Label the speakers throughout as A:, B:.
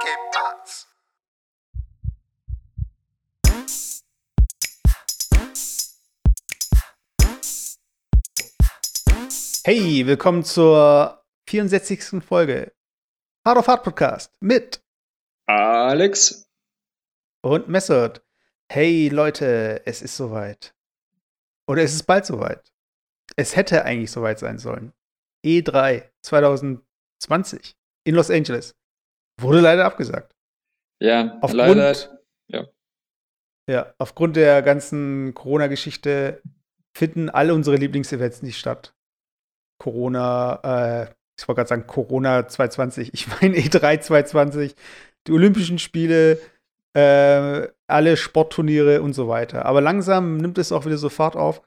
A: ¿Qué pasa?
B: Hey, willkommen zur 64. Folge Hard of Hard Podcast mit
C: Alex.
B: und Messert. Hey Leute, es ist soweit. Oder es ist bald soweit. Es hätte eigentlich soweit sein sollen. E3 2020 in Los Angeles wurde leider abgesagt.
C: Ja,
B: Aufgrund,
C: leider. Ja.
B: ja, aufgrund der ganzen Corona-Geschichte finden alle unsere Lieblingsevents nicht statt. Corona, äh, ich wollte gerade sagen Corona 2020, ich meine E3 2020, die Olympischen Spiele, äh, alle Sportturniere und so weiter. Aber langsam nimmt es auch wieder so Fahrt auf.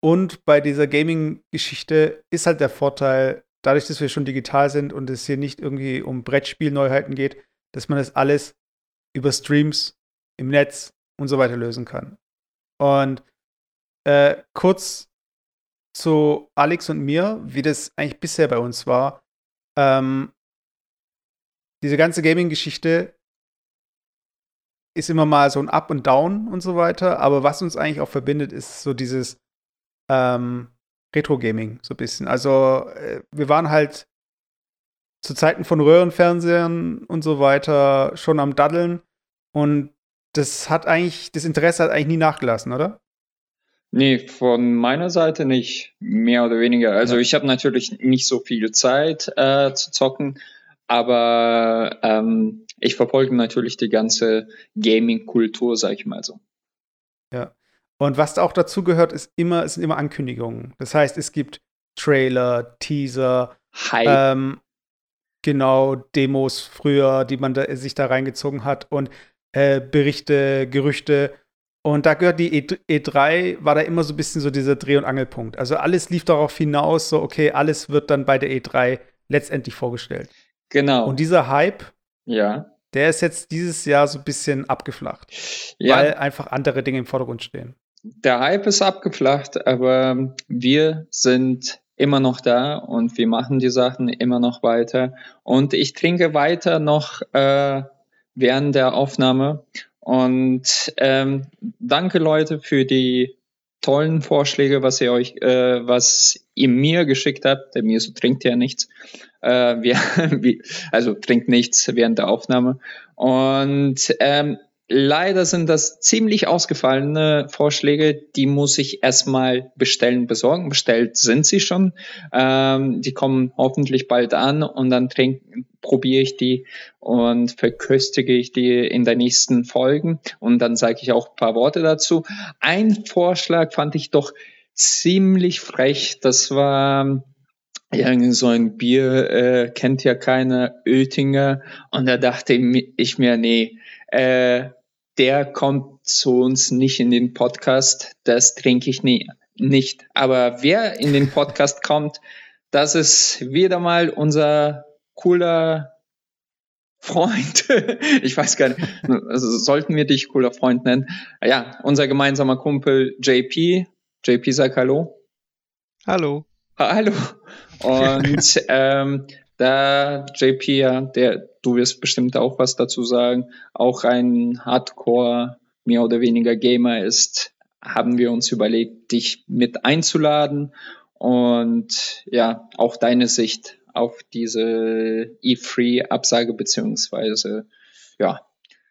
B: Und bei dieser Gaming-Geschichte ist halt der Vorteil, dadurch, dass wir schon digital sind und es hier nicht irgendwie um Brettspielneuheiten geht, dass man das alles über Streams im Netz und so weiter lösen kann. Und äh, kurz zu Alex und mir, wie das eigentlich bisher bei uns war. Ähm, diese ganze Gaming-Geschichte ist immer mal so ein Up und Down und so weiter, aber was uns eigentlich auch verbindet, ist so dieses ähm, Retro-Gaming, so ein bisschen. Also, äh, wir waren halt zu Zeiten von Röhrenfernsehern und so weiter schon am Daddeln und das hat eigentlich, das Interesse hat eigentlich nie nachgelassen, oder?
C: Nee, von meiner Seite nicht, mehr oder weniger. Also
B: Ja.
C: ich habe natürlich nicht so viel Zeit äh, zu zocken, aber ähm, ich verfolge natürlich die ganze Gaming-Kultur, sag ich mal so.
B: Ja. Und was auch dazu gehört, ist immer, es sind immer Ankündigungen. Das heißt, es gibt Trailer, Teaser,
C: Hype.
B: ähm, genau, Demos früher, die man da, sich da reingezogen hat und äh, Berichte, Gerüchte. Und da gehört die E- E3, war da immer so ein bisschen so dieser Dreh- und Angelpunkt. Also alles lief darauf hinaus, so, okay, alles wird dann bei der E3 letztendlich vorgestellt.
C: genau.
B: Und dieser Hype,
C: ja.
B: der ist jetzt dieses Jahr so ein bisschen abgeflacht,
C: Ja,
B: weil einfach andere Dinge im Vordergrund stehen.
C: Der Hype ist abgeflacht, aber wir sind immer noch da und wir machen die Sachen immer noch weiter. Und ich trinke weiter noch äh, während der Aufnahme. Und ähm, danke Leute für die tollen Vorschläge, was ihr euch, äh, was ihr mir geschickt habt. Der mir so trinkt ja nichts. Äh, wir, also trinkt nichts während der Aufnahme. Und ähm, leider sind das ziemlich ausgefallene Vorschläge. Die muss ich erstmal bestellen, besorgen. Bestellt sind sie schon. Ähm, die kommen hoffentlich bald an und dann probiere ich die und verköstige ich die in der nächsten Folgen. Und dann sage ich auch ein paar Worte dazu. Ein Vorschlag fand ich doch ziemlich frech. Das war irgend so ein Bier, äh, kennt ja keiner, Oettinger. Und da dachte ich mir, nee, äh, der kommt zu uns nicht in den Podcast, das trinke ich nie, nicht. Aber wer in den Podcast kommt, das ist wieder mal unser cooler Freund. ich weiß gar nicht, also sollten wir dich cooler Freund nennen? Ja, unser gemeinsamer Kumpel JP. JP, sag Hallo.
D: Hallo.
C: Hallo. Und ähm, da JP, ja, der, du wirst bestimmt auch was dazu sagen, auch ein Hardcore, mehr oder weniger Gamer ist, haben wir uns überlegt, dich mit einzuladen und ja, auch deine Sicht auf diese E3-Absage beziehungsweise ja,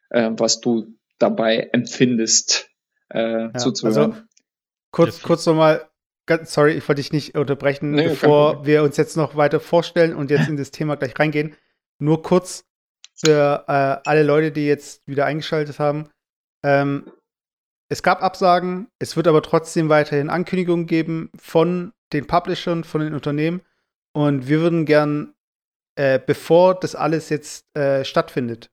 C: äh, was du dabei empfindest, äh,
B: Ja,
C: zuzuhören.
B: also kurz, kurz nochmal, ganz sorry, ich wollte dich nicht unterbrechen,
C: Nee,
B: bevor wir uns jetzt noch weiter vorstellen und jetzt in das Thema gleich reingehen. Nur kurz für äh, alle Leute, die jetzt wieder eingeschaltet haben. Ähm, es gab Absagen, es wird aber trotzdem weiterhin Ankündigungen geben von den Publishern, von den Unternehmen. Und wir würden gern, äh, bevor das alles jetzt äh, stattfindet,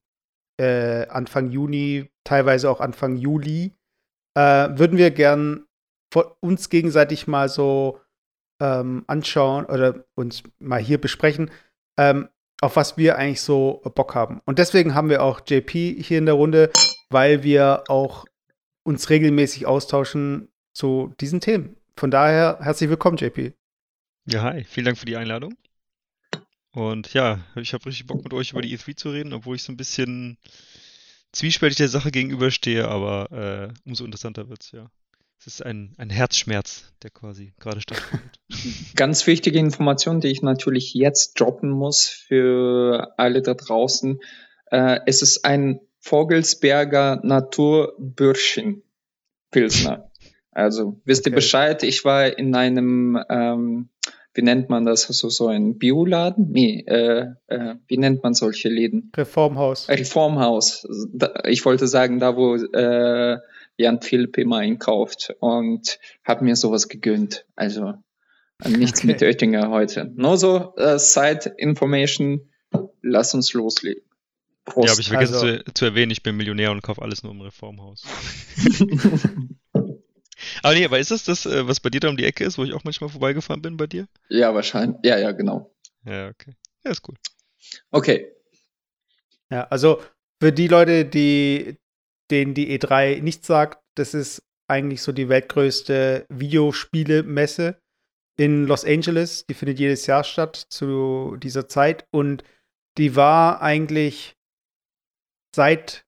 B: äh, Anfang Juni, teilweise auch Anfang Juli, äh, würden wir gern uns gegenseitig mal so ähm, anschauen oder uns mal hier besprechen, ähm, auf was wir eigentlich so Bock haben. Und deswegen haben wir auch JP hier in der Runde, weil wir auch uns regelmäßig austauschen zu diesen Themen. Von daher herzlich willkommen, JP.
D: Ja, hi. Vielen Dank für die Einladung.
A: Und ja, ich habe richtig Bock mit euch über die E3 zu reden, obwohl ich so ein bisschen zwiespältig der Sache gegenüberstehe, aber äh, umso interessanter wird's, ja. Es ist ein, ein Herzschmerz, der quasi gerade stattfindet.
C: Ganz wichtige Information, die ich natürlich jetzt droppen muss für alle da draußen. Äh, es ist ein Vogelsberger Naturbürschchen Pilsner. Also wisst ihr Bescheid, ich war in einem, ähm, wie nennt man das, also so ein Bioladen? Nee, äh, äh, wie nennt man solche Läden?
B: Reformhaus.
C: Reformhaus. Ich wollte sagen, da wo äh, Jan Philipp immer einkauft und habe mir sowas gegönnt. Also nichts okay. mit Oettinger heute. Nur so äh, Side Information. Lass uns loslegen.
A: Prost. Ja, habe ich vergessen also, zu, zu, erwähnen, ich bin Millionär und kaufe alles nur im Reformhaus. aber nee, aber ist das das, äh, was bei dir da um die Ecke ist, wo ich auch manchmal vorbeigefahren bin bei dir?
C: Ja, wahrscheinlich. Ja, ja, genau.
A: Ja, okay. Ja, ist cool.
C: Okay.
B: Ja, also für die Leute, die denen die E3 nichts sagt, das ist eigentlich so die weltgrößte Videospielemesse in Los Angeles. Die findet jedes Jahr statt zu dieser Zeit und die war eigentlich seit,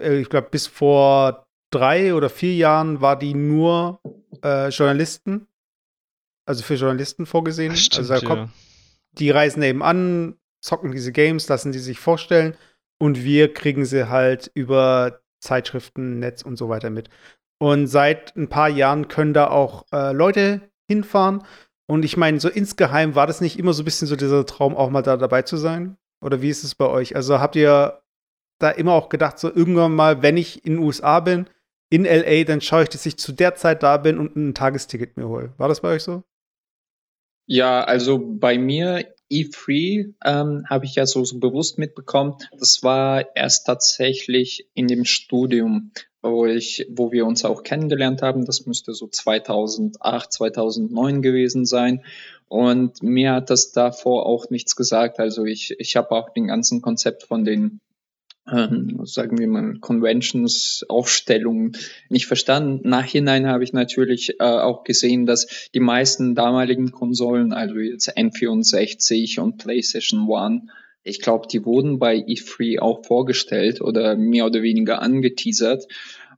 B: äh, ich glaube, bis vor drei oder vier Jahren war die nur äh, Journalisten, also für Journalisten vorgesehen. Stimmt, also kommt, ja. die reisen eben an, zocken diese Games, lassen die sich vorstellen und wir kriegen sie halt über Zeitschriften, Netz und so weiter mit. Und seit ein paar Jahren können da auch äh, Leute hinfahren. Und ich meine, so insgeheim war das nicht immer so ein bisschen so dieser Traum, auch mal da dabei zu sein? Oder wie ist es bei euch? Also habt ihr da immer auch gedacht, so irgendwann mal, wenn ich in den USA bin, in LA, dann schaue ich, dass ich zu der Zeit da bin und ein Tagesticket mir hole. War das bei euch so?
C: Ja, also bei mir E3 ähm, habe ich ja so, so bewusst mitbekommen. Das war erst tatsächlich in dem Studium, wo ich, wo wir uns auch kennengelernt haben. Das müsste so 2008, 2009 gewesen sein. Und mir hat das davor auch nichts gesagt. Also ich, ich habe auch den ganzen Konzept von den ähm, sagen wir mal, Conventions, Aufstellungen nicht verstanden. Nachhinein habe ich natürlich äh, auch gesehen, dass die meisten damaligen Konsolen, also jetzt N64 und PlayStation One, ich glaube, die wurden bei E3 auch vorgestellt oder mehr oder weniger angeteasert.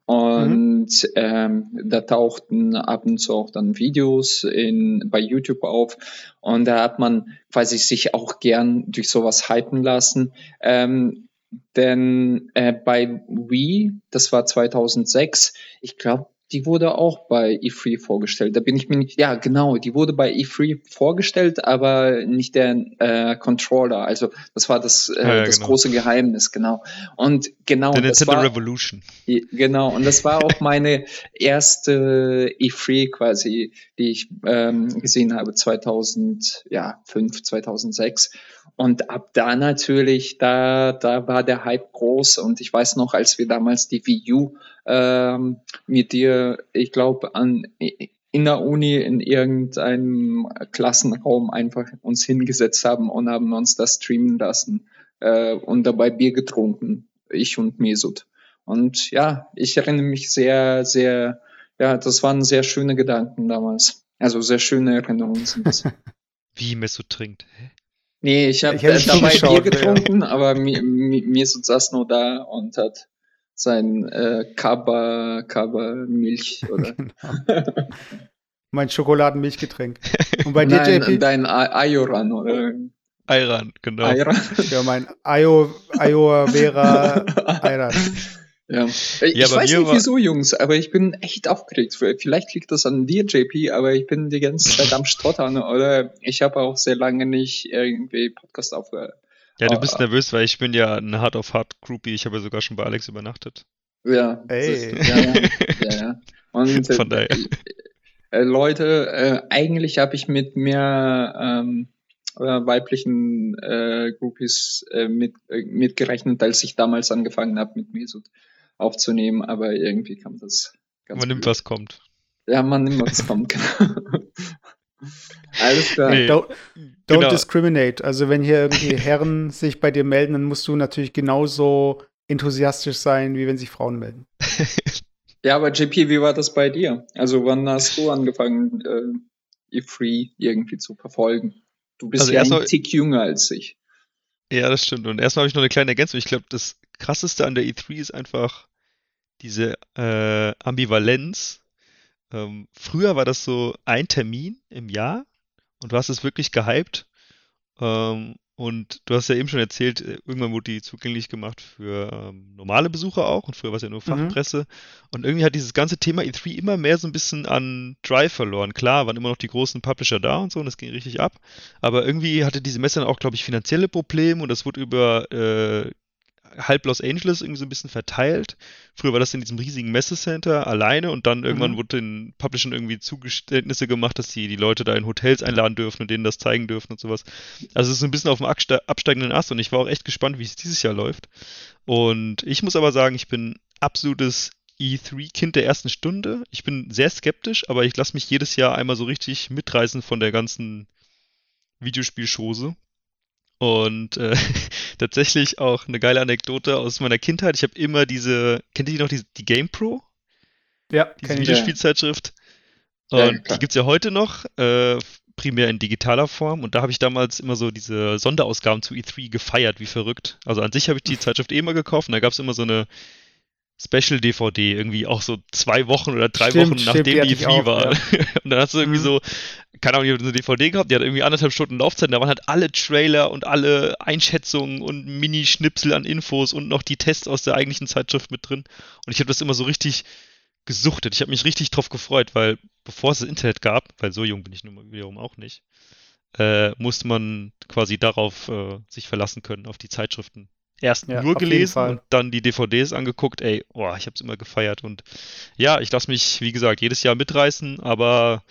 C: Und mhm. ähm, da tauchten ab und zu auch dann Videos in, bei YouTube auf. Und da hat man quasi sich auch gern durch sowas hypen lassen. Ähm, denn äh, bei Wii, das war 2006, ich glaube, die wurde auch bei E3 vorgestellt. Da bin ich mir nicht, ja genau, die wurde bei E3 vorgestellt, aber nicht der äh, Controller. Also das war das, äh, ja, das genau. große Geheimnis, genau. Und genau.
A: Der Nintendo war, Revolution.
C: Genau, und das war auch meine erste E3 quasi, die ich ähm, gesehen habe, 2005, 2006. Und ab da natürlich, da, da war der Hype groß. Und ich weiß noch, als wir damals die Wii U ähm, mit dir, ich glaube, an in der Uni in irgendeinem Klassenraum einfach uns hingesetzt haben und haben uns das streamen lassen äh, und dabei Bier getrunken, ich und Mesut. Und ja, ich erinnere mich sehr, sehr, ja, das waren sehr schöne Gedanken damals. Also sehr schöne Erinnerungen sind das.
A: Wie Mesut trinkt. Hä?
C: Nee, ich habe hab dabei Bier getrunken, ja. aber mir, mir saß nur da und hat sein äh, Kaba, Kaba Milch oder.
B: genau. mein Schokoladenmilchgetränk.
C: Und bei dir, Nein, JP? Dein Ayoran oder?
A: Ayran, genau. Ayran.
B: Ja, mein Ayo, Ayo Vera Ayran.
C: Ja. Ich ja, weiß nicht wieso, Jungs, aber ich bin echt aufgeregt. Vielleicht liegt das an dir, JP, aber ich bin die ganze Zeit am Stottern oder ich habe auch sehr lange nicht irgendwie Podcast aufgehört.
A: Ja, du bist oh, nervös, weil ich bin ja ein Hard of Hard Groupie. Ich habe ja sogar schon bei Alex übernachtet.
C: Ja. Ey. ja, ja, ja, ja. Und Von daher. Äh, äh, Leute, äh, eigentlich habe ich mit mehr ähm, äh, weiblichen äh, Groupies äh, mit, äh, mitgerechnet, als ich damals angefangen habe mit Mesut aufzunehmen, aber irgendwie kam das
A: ganz Man nimmt, was kommt.
C: Ja, man nimmt, was kommt, genau.
B: Alles klar. Nee. Don't, don't genau. discriminate. Also wenn hier irgendwie Herren sich bei dir melden, dann musst du natürlich genauso enthusiastisch sein, wie wenn sich Frauen melden.
C: ja, aber JP, wie war das bei dir? Also wann hast du angefangen, äh, E3 irgendwie zu verfolgen? Du bist also ja ein Tick jünger als ich.
A: Ja, das stimmt. Und erstmal habe ich noch eine kleine Ergänzung. Ich glaube, das krasseste an der E3 ist einfach diese äh, Ambivalenz. Ähm, früher war das so ein Termin im Jahr und du hast es wirklich gehypt. Ähm, und du hast ja eben schon erzählt, äh, irgendwann wurde die zugänglich gemacht für ähm, normale Besucher auch und früher war es ja nur mhm. Fachpresse. Mhm. Und irgendwie hat dieses ganze Thema E3 immer mehr so ein bisschen an Drive verloren. Klar, waren immer noch die großen Publisher da und so und das ging richtig ab. Aber irgendwie hatte diese Messe dann auch, glaube ich, finanzielle Probleme und das wurde über äh, halb Los Angeles irgendwie so ein bisschen verteilt. Früher war das in diesem riesigen Messecenter alleine und dann irgendwann mhm. wurde den Publishern irgendwie Zugeständnisse gemacht, dass sie die Leute da in Hotels einladen dürfen und denen das zeigen dürfen und sowas. Also es ist ein bisschen auf dem absteigenden Ast und ich war auch echt gespannt, wie es dieses Jahr läuft. Und ich muss aber sagen, ich bin absolutes E3-Kind der ersten Stunde. Ich bin sehr skeptisch, aber ich lasse mich jedes Jahr einmal so richtig mitreißen von der ganzen Videospielschose. Und äh, tatsächlich auch eine geile Anekdote aus meiner Kindheit. Ich habe immer diese, kennt ihr die noch, die, die Game Pro?
B: Ja,
A: diese Videospielzeitschrift. Ja, und die gibt es ja heute noch, äh, primär in digitaler Form. Und da habe ich damals immer so diese Sonderausgaben zu E3 gefeiert, wie verrückt. Also an sich habe ich die Zeitschrift eh immer gekauft und da gab es immer so eine Special DVD, irgendwie auch so zwei Wochen oder drei stimmt, Wochen nachdem die, die E3 auch, war. Ja. und dann hast du irgendwie mhm. so keine Ahnung, ich habe eine DVD gehabt, die hat irgendwie anderthalb Stunden Laufzeit, da waren halt alle Trailer und alle Einschätzungen und Mini-Schnipsel an Infos und noch die Tests aus der eigentlichen Zeitschrift mit drin. Und ich habe das immer so richtig gesuchtet. Ich habe mich richtig drauf gefreut, weil bevor es das Internet gab, weil so jung bin ich nun wiederum auch nicht, äh, musste man quasi darauf äh, sich verlassen können, auf die Zeitschriften erst ja, nur gelesen und dann die DVDs angeguckt. Ey, boah, ich habe es immer gefeiert und ja, ich lasse mich, wie gesagt, jedes Jahr mitreißen, aber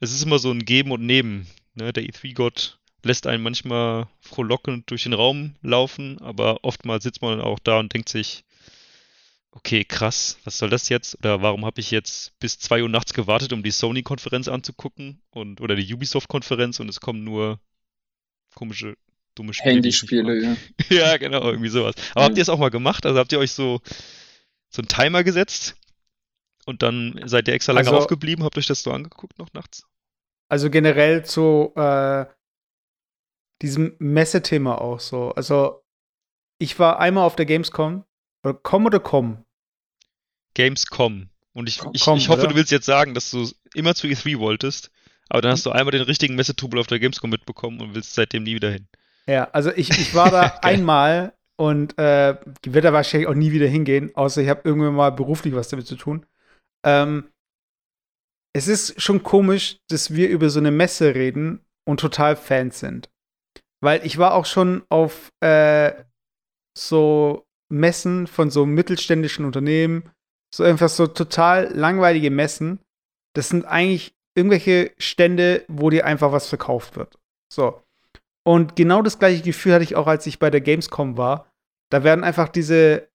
A: es ist immer so ein Geben und Nehmen. Ne? Der E3-Gott lässt einen manchmal frohlockend durch den Raum laufen, aber oftmals sitzt man auch da und denkt sich, okay, krass, was soll das jetzt? Oder warum habe ich jetzt bis 2 Uhr nachts gewartet, um die Sony-Konferenz anzugucken und oder die Ubisoft-Konferenz und es kommen nur komische dumme
C: Spiele. Handyspiele, ja.
A: ja, genau, irgendwie sowas. Aber ja. habt ihr es auch mal gemacht? Also habt ihr euch so, so einen Timer gesetzt und dann seid ihr extra lange also, aufgeblieben? Habt euch das so angeguckt noch nachts?
B: Also generell zu äh, diesem Messethema auch so. Also ich war einmal auf der Gamescom. Oder Com oder Com?
A: Gamescom. Und ich, ich, ich hoffe, oder? du willst jetzt sagen, dass du immer zu E3 wolltest, aber dann hast du einmal den richtigen Messetrubel auf der Gamescom mitbekommen und willst seitdem nie wieder hin.
B: Ja, also ich, ich war da einmal und äh, werde da wahrscheinlich auch nie wieder hingehen, außer ich habe irgendwann mal beruflich was damit zu tun. Ähm, es ist schon komisch, dass wir über so eine Messe reden und total Fans sind. Weil ich war auch schon auf äh, so Messen von so mittelständischen Unternehmen, so einfach so total langweilige Messen. Das sind eigentlich irgendwelche Stände, wo dir einfach was verkauft wird. So. Und genau das gleiche Gefühl hatte ich auch, als ich bei der Gamescom war. Da werden einfach diese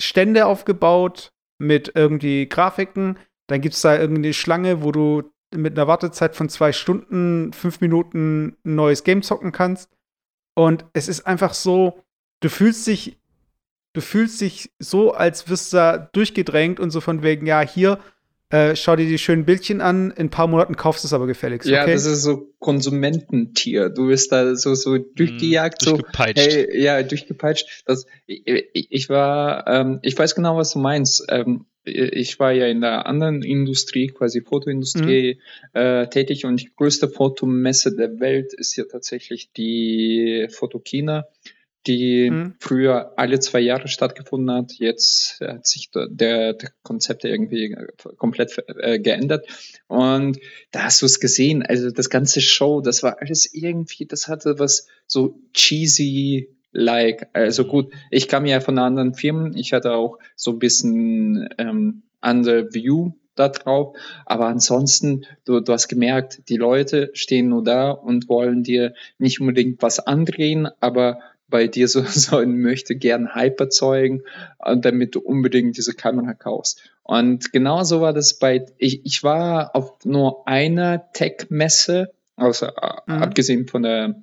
B: Stände aufgebaut mit irgendwie Grafiken. Dann gibt es da irgendeine Schlange, wo du mit einer Wartezeit von zwei Stunden, fünf Minuten ein neues Game zocken kannst. Und es ist einfach so, du fühlst dich, du fühlst dich so, als wirst du da durchgedrängt und so von wegen, ja, hier, äh, schau dir die schönen Bildchen an, in ein paar Monaten kaufst du es aber gefälligst.
C: Ja, das ist so Konsumententier. Du wirst da so, so durchgejagt, mm, durchgepeitscht. so. Hey, ja, durchgepeitscht. Das, ich, ich war, ähm, ich weiß genau, was du meinst. Ähm, ich war ja in der anderen Industrie, quasi Fotoindustrie, mhm. äh, tätig und die größte Fotomesse der Welt ist ja tatsächlich die Fotokina die mhm. früher alle zwei Jahre stattgefunden hat. Jetzt hat sich der, der Konzept irgendwie äh, komplett äh, geändert. Und da hast du es gesehen. Also das ganze Show, das war alles irgendwie, das hatte was so cheesy like. Also mhm. gut, ich kam ja von anderen Firmen. Ich hatte auch so ein bisschen ähm, andere View da drauf. Aber ansonsten, du, du hast gemerkt, die Leute stehen nur da und wollen dir nicht unbedingt was andrehen, aber bei dir so, so ein möchte gern Hype erzeugen, äh, damit du unbedingt diese Kamera kaufst. Und genauso war das bei, ich, ich war auf nur einer Tech-Messe, also äh, mhm. abgesehen von der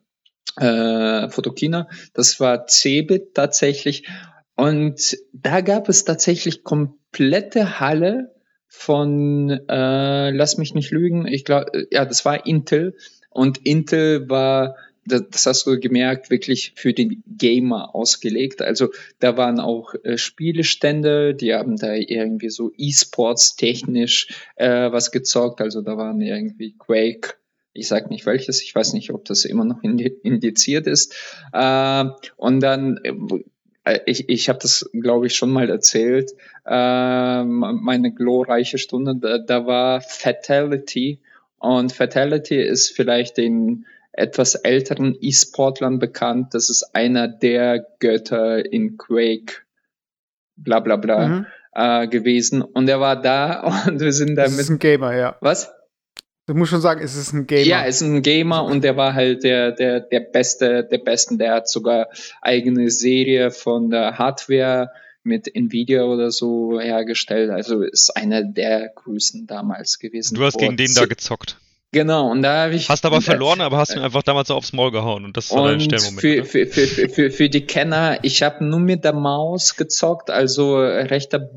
C: äh, Fotokina, das war Cebit tatsächlich. Und da gab es tatsächlich komplette Halle von, äh, lass mich nicht lügen, ich glaube, ja, das war Intel, Und Intel war das hast du gemerkt, wirklich für den Gamer ausgelegt. Also da waren auch äh, Spielestände, die haben da irgendwie so E-Sports technisch äh, was gezockt. Also da waren irgendwie Quake, ich sag nicht welches, ich weiß nicht, ob das immer noch indiziert ist. Äh, und dann äh, ich, ich habe das, glaube ich, schon mal erzählt. Äh, meine glorreiche Stunde, da, da war Fatality. Und Fatality ist vielleicht den etwas älteren E-Sportlern bekannt. Das ist einer der Götter in Quake, bla bla bla, mhm. äh, gewesen. Und er war da und wir sind damit. Das
B: ist ein Gamer, ja.
C: Was?
B: Du musst schon sagen, es ist ein Gamer.
C: Ja, es ist ein Gamer und der war halt der, der, der Beste, der Besten. Der hat sogar eigene Serie von der Hardware mit Nvidia oder so hergestellt. Also ist einer der größten damals gewesen.
A: Du hast gegen den da gezockt.
C: Genau, und da habe ich.
A: Hast aber verloren, aber hast mir einfach damals so aufs Maul gehauen und das war dein Stellmoment.
C: Für, für, für, für, für die Kenner, ich habe nur mit der Maus gezockt, also rechter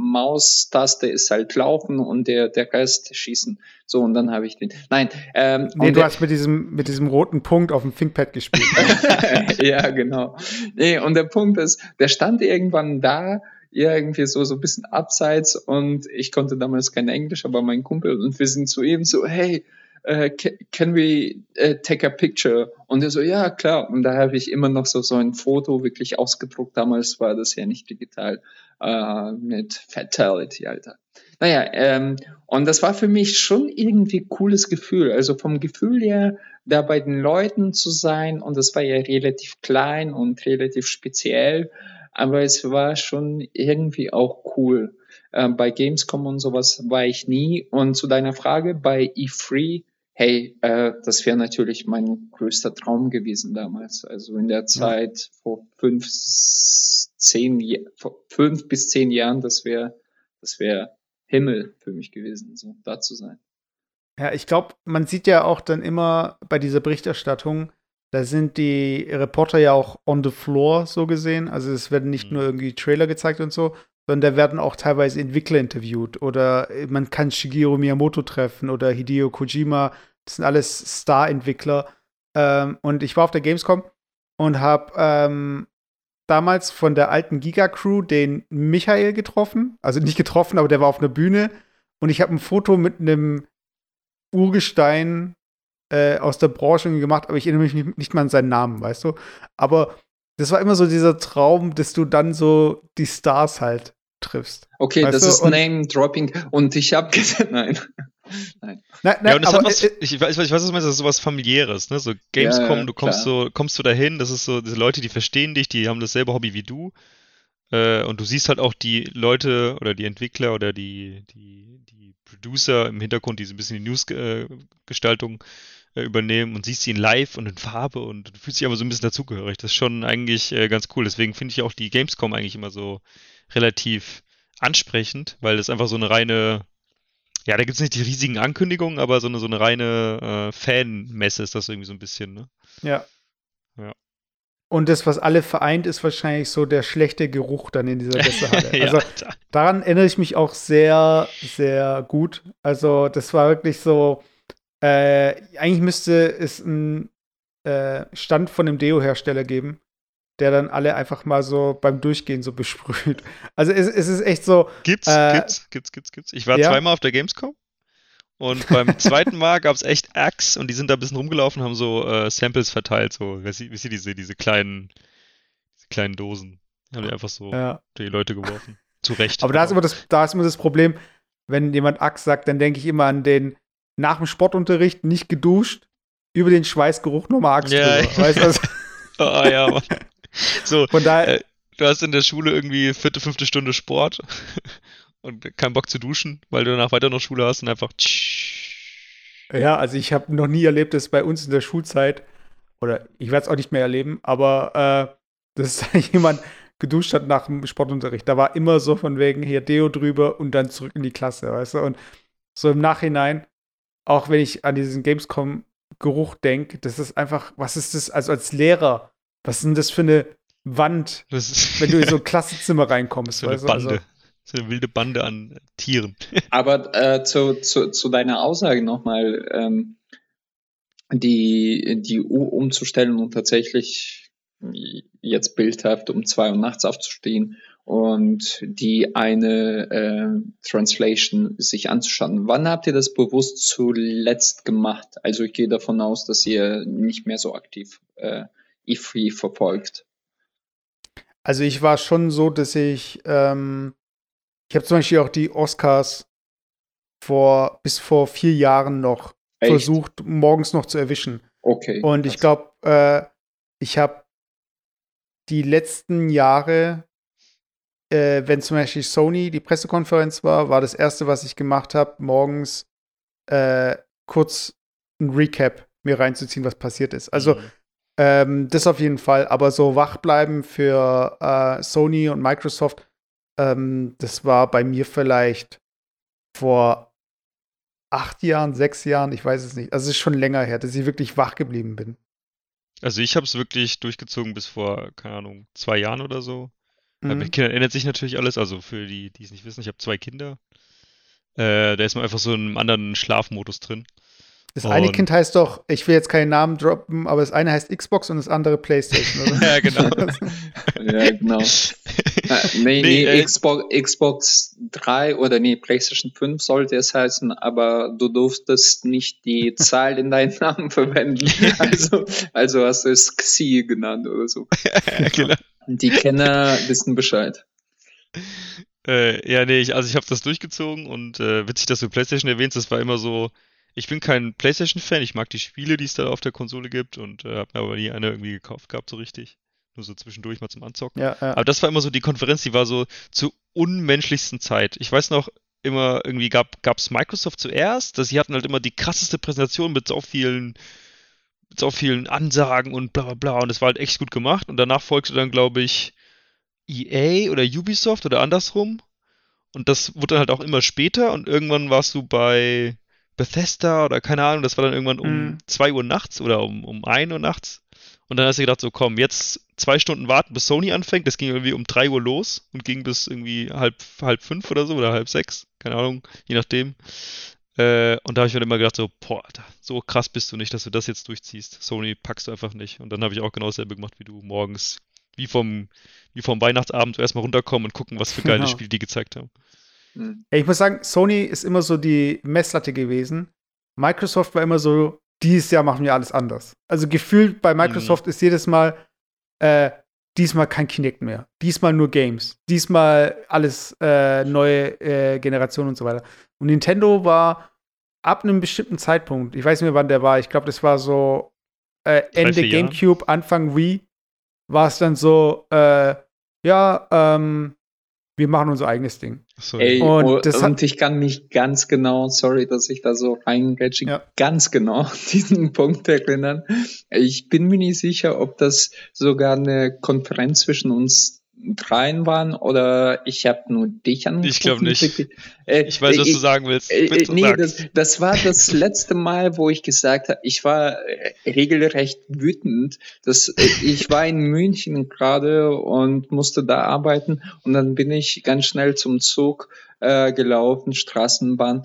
C: Maustaste ist halt laufen und der, der Rest schießen. So, und dann habe ich den. Nein,
B: ähm, nee, du hast mit diesem, mit diesem roten Punkt auf dem ThinkPad gespielt.
C: ja, genau. Nee, und der Punkt ist, der stand irgendwann da irgendwie so, so ein bisschen abseits und ich konnte damals kein Englisch, aber mein Kumpel und wir sind zu ihm so, hey, uh, can we uh, take a picture? Und er so, ja, klar. Und da habe ich immer noch so, so ein Foto wirklich ausgedruckt. Damals war das ja nicht digital uh, mit Fatality, Alter. Naja, ähm, und das war für mich schon irgendwie cooles Gefühl. Also vom Gefühl her, da bei den Leuten zu sein und das war ja relativ klein und relativ speziell aber es war schon irgendwie auch cool. Äh, bei Gamescom und sowas war ich nie. Und zu deiner Frage, bei E3, hey, äh, das wäre natürlich mein größter Traum gewesen damals. Also in der Zeit ja. vor fünf, zehn, vor fünf bis zehn Jahren, das wäre, das wäre Himmel für mich gewesen, so da zu sein.
B: Ja, ich glaube, man sieht ja auch dann immer bei dieser Berichterstattung, da sind die Reporter ja auch on the floor, so gesehen. Also es werden nicht mhm. nur irgendwie Trailer gezeigt und so, sondern da werden auch teilweise Entwickler interviewt. Oder man kann Shigeru Miyamoto treffen oder Hideo Kojima. Das sind alles Star-Entwickler. Ähm, und ich war auf der Gamescom und habe ähm, damals von der alten Giga-Crew den Michael getroffen. Also nicht getroffen, aber der war auf einer Bühne. Und ich habe ein Foto mit einem Urgestein äh, aus der Branche gemacht, aber ich erinnere mich nicht, nicht mal an seinen Namen, weißt du? Aber das war immer so dieser Traum, dass du dann so die Stars halt triffst.
C: Okay, das du? ist Name-Dropping und ich habe gesagt, nein.
A: Nein. nein, nein ja, und das hat was, ich, weiß, ich weiß, was du meinst, das ist sowas familiäres, ne? So Gamescom, ja, du kommst klar. so, kommst du dahin, das ist so, diese Leute, die verstehen dich, die haben dasselbe Hobby wie du. Äh, und du siehst halt auch die Leute oder die Entwickler oder die, die, die Producer im Hintergrund, die so ein bisschen die News-Gestaltung äh, übernehmen und siehst ihn live und in Farbe und fühlst dich aber so ein bisschen dazugehörig. Das ist schon eigentlich äh, ganz cool. Deswegen finde ich auch die Gamescom eigentlich immer so relativ ansprechend, weil das einfach so eine reine, ja, da gibt es nicht die riesigen Ankündigungen, aber so eine, so eine reine äh, Fanmesse ist das irgendwie so ein bisschen, ne?
B: Ja. Ja. Und das, was alle vereint, ist wahrscheinlich so der schlechte Geruch dann in dieser Messehalle. ja, also daran erinnere ich mich auch sehr, sehr gut. Also das war wirklich so, äh, eigentlich müsste es einen äh, Stand von einem Deo-Hersteller geben, der dann alle einfach mal so beim Durchgehen so besprüht. Also es, es ist echt so.
A: Gibt's, äh, gibt's, gibt's, gibt's, gibt's. Ich war ja? zweimal auf der Gamescom. Und beim zweiten Mal gab es echt Axe und die sind da ein bisschen rumgelaufen, haben so äh, Samples verteilt, so, wisst ihr, diese, diese kleinen, diese kleinen Dosen. Haben die einfach so ja. die Leute geworfen. Zu Recht.
B: Aber da ist, immer das, da ist immer das Problem, wenn jemand Axe sagt, dann denke ich immer an den nach dem Sportunterricht nicht geduscht, über den Schweißgeruch nochmal Axt
A: ja, drüber. Weißt du? Also oh ja, Mann. So, Von daher, äh, du hast in der Schule irgendwie vierte, fünfte Stunde Sport und keinen Bock zu duschen, weil du danach weiter noch Schule hast und einfach.
B: Ja, also ich habe noch nie erlebt, dass bei uns in der Schulzeit, oder ich werde es auch nicht mehr erleben, aber äh, dass jemand geduscht hat nach dem Sportunterricht. Da war immer so von wegen hier Deo drüber und dann zurück in die Klasse, weißt du? Und so im Nachhinein auch wenn ich an diesen Gamescom-Geruch denke, das ist einfach, was ist das, also als Lehrer, was ist denn das für eine Wand, wenn du in so ein Klassenzimmer reinkommst?
A: So eine Bande. Also, so eine wilde Bande an Tieren.
C: Aber äh, zu, zu, zu deiner Aussage nochmal, ähm, die, die Uhr umzustellen und tatsächlich jetzt bildhaft um zwei Uhr nachts aufzustehen und die eine äh, Translation sich anzuschauen. Wann habt ihr das bewusst zuletzt gemacht? Also ich gehe davon aus, dass ihr nicht mehr so aktiv äh, E3 verfolgt.
B: Also ich war schon so, dass ich, ähm, ich habe zum Beispiel auch die Oscars vor bis vor vier Jahren noch Echt? versucht, morgens noch zu erwischen.
C: Okay.
B: Und ich glaube, äh, ich habe die letzten Jahre, äh, wenn zum Beispiel Sony die Pressekonferenz war, war das erste, was ich gemacht habe, morgens äh, kurz ein Recap mir reinzuziehen, was passiert ist. Also mhm. ähm, das auf jeden Fall. Aber so wach bleiben für äh, Sony und Microsoft, ähm, das war bei mir vielleicht vor acht Jahren, sechs Jahren, ich weiß es nicht. Also es ist schon länger her, dass ich wirklich wach geblieben bin.
A: Also ich habe es wirklich durchgezogen bis vor, keine Ahnung, zwei Jahren oder so. Mhm. Bei Kindern ändert sich natürlich alles, also für die, die es nicht wissen, ich habe zwei Kinder. Äh, da ist man einfach so in einem anderen Schlafmodus drin.
B: Das und eine Kind heißt doch, ich will jetzt keinen Namen droppen, aber das eine heißt Xbox und das andere PlayStation, oder?
A: ja, genau.
C: ja, genau. Äh, nee, nee, nee äh, Xbox, Xbox 3 oder nee, PlayStation 5 sollte es heißen, aber du durftest nicht die Zahl in deinen Namen verwenden. Also, also hast du es Xi genannt oder so. genau. Die Kenner wissen Bescheid.
A: Äh, ja, nee, ich, also ich habe das durchgezogen und äh, witzig, dass du PlayStation erwähnst, das war immer so, ich bin kein PlayStation-Fan, ich mag die Spiele, die es da auf der Konsole gibt und äh, habe mir aber nie eine irgendwie gekauft gehabt, so richtig. Nur so zwischendurch mal zum Anzocken.
B: Ja, ja.
A: Aber das war immer so die Konferenz, die war so zur unmenschlichsten Zeit. Ich weiß noch, immer irgendwie gab es Microsoft zuerst, dass sie hatten halt immer die krasseste Präsentation mit so vielen mit so vielen Ansagen und bla bla bla und es war halt echt gut gemacht und danach folgte dann glaube ich EA oder Ubisoft oder andersrum und das wurde dann halt auch immer später und irgendwann warst du bei Bethesda oder keine Ahnung, das war dann irgendwann um 2 mhm. Uhr nachts oder um, um 1 Uhr nachts. Und dann hast du gedacht, so komm, jetzt zwei Stunden warten, bis Sony anfängt. Das ging irgendwie um 3 Uhr los und ging bis irgendwie halb, halb fünf oder so oder halb sechs, keine Ahnung, je nachdem. Äh, und da habe ich mir immer gedacht, so, boah, so krass bist du nicht, dass du das jetzt durchziehst. Sony packst du einfach nicht. Und dann habe ich auch genau dasselbe gemacht wie du morgens, wie vom, wie vom Weihnachtsabend erstmal runterkommen und gucken, was für geile genau. Spiele die gezeigt haben.
B: Mhm. Ich muss sagen, Sony ist immer so die Messlatte gewesen. Microsoft war immer so, dieses Jahr machen wir alles anders. Also gefühlt bei Microsoft mhm. ist jedes Mal, äh, diesmal kein Kinect mehr. Diesmal nur Games. Diesmal alles äh, neue äh, Generation und so weiter. Und Nintendo war ab einem bestimmten Zeitpunkt, ich weiß nicht mehr, wann der war, ich glaube, das war so äh, Ende GameCube, Anfang Wii, war es dann so, äh, ja, ähm, wir machen unser eigenes Ding.
C: So. Ey, und, oh, und ich kann mich ganz genau, sorry, dass ich da so reingrätsche, ja. ganz genau diesen Punkt erinnern. Ich bin mir nicht sicher, ob das sogar eine Konferenz zwischen uns dreien waren oder ich habe nur dich angerufen.
A: Ich glaube nicht. Äh, ich weiß, was ich, du sagen willst.
C: Äh, nee, das, das, war das letzte Mal, wo ich gesagt habe, ich war äh, regelrecht wütend. Dass, äh, ich war in München gerade und musste da arbeiten und dann bin ich ganz schnell zum Zug äh, gelaufen, Straßenbahn.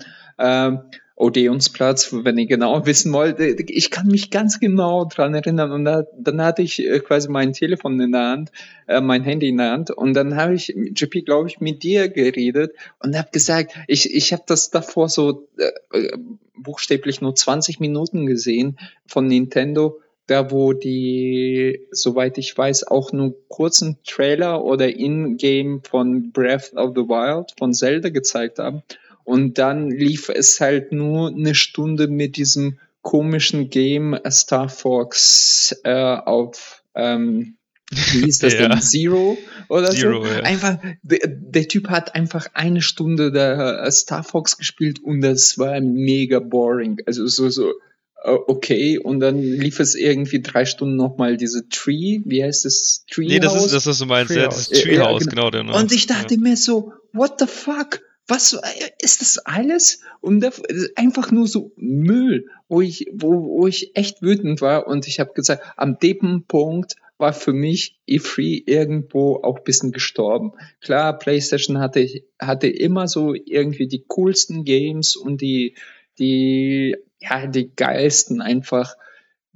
C: Äh, Odeonsplatz, wenn ihr genau wissen wollt. Ich kann mich ganz genau dran erinnern. Und da, dann hatte ich äh, quasi mein Telefon in der Hand, äh, mein Handy in der Hand. Und dann habe ich, JP, glaube ich, mit dir geredet und habe gesagt, ich, ich habe das davor so äh, äh buchstäblich nur 20 Minuten gesehen von Nintendo da wo die, soweit ich weiß, auch nur kurzen Trailer oder In-Game von Breath of the Wild von Zelda gezeigt haben. Und dann lief es halt nur eine Stunde mit diesem komischen Game Star Fox äh, auf ähm, wie hieß das ja. denn? Zero oder Zero, so? Ja. Einfach, der, der, Typ hat einfach eine Stunde der Star Fox gespielt und das war mega boring. Also so, so, äh, okay. Und dann lief es irgendwie drei Stunden nochmal diese Tree, wie heißt das?
A: Tree Nee, das ist das, was du meinst. Treehouse, ja, Treehouse ja, genau. genau.
C: Und ich dachte mir so, what the fuck? Was äh, ist das alles? Und einfach nur so Müll, wo ich, wo, wo ich echt wütend war und ich habe gesagt, am dem Punkt war für mich E3 irgendwo auch bisschen gestorben. Klar, PlayStation hatte, hatte immer so irgendwie die coolsten Games und die, die, ja, die geilsten einfach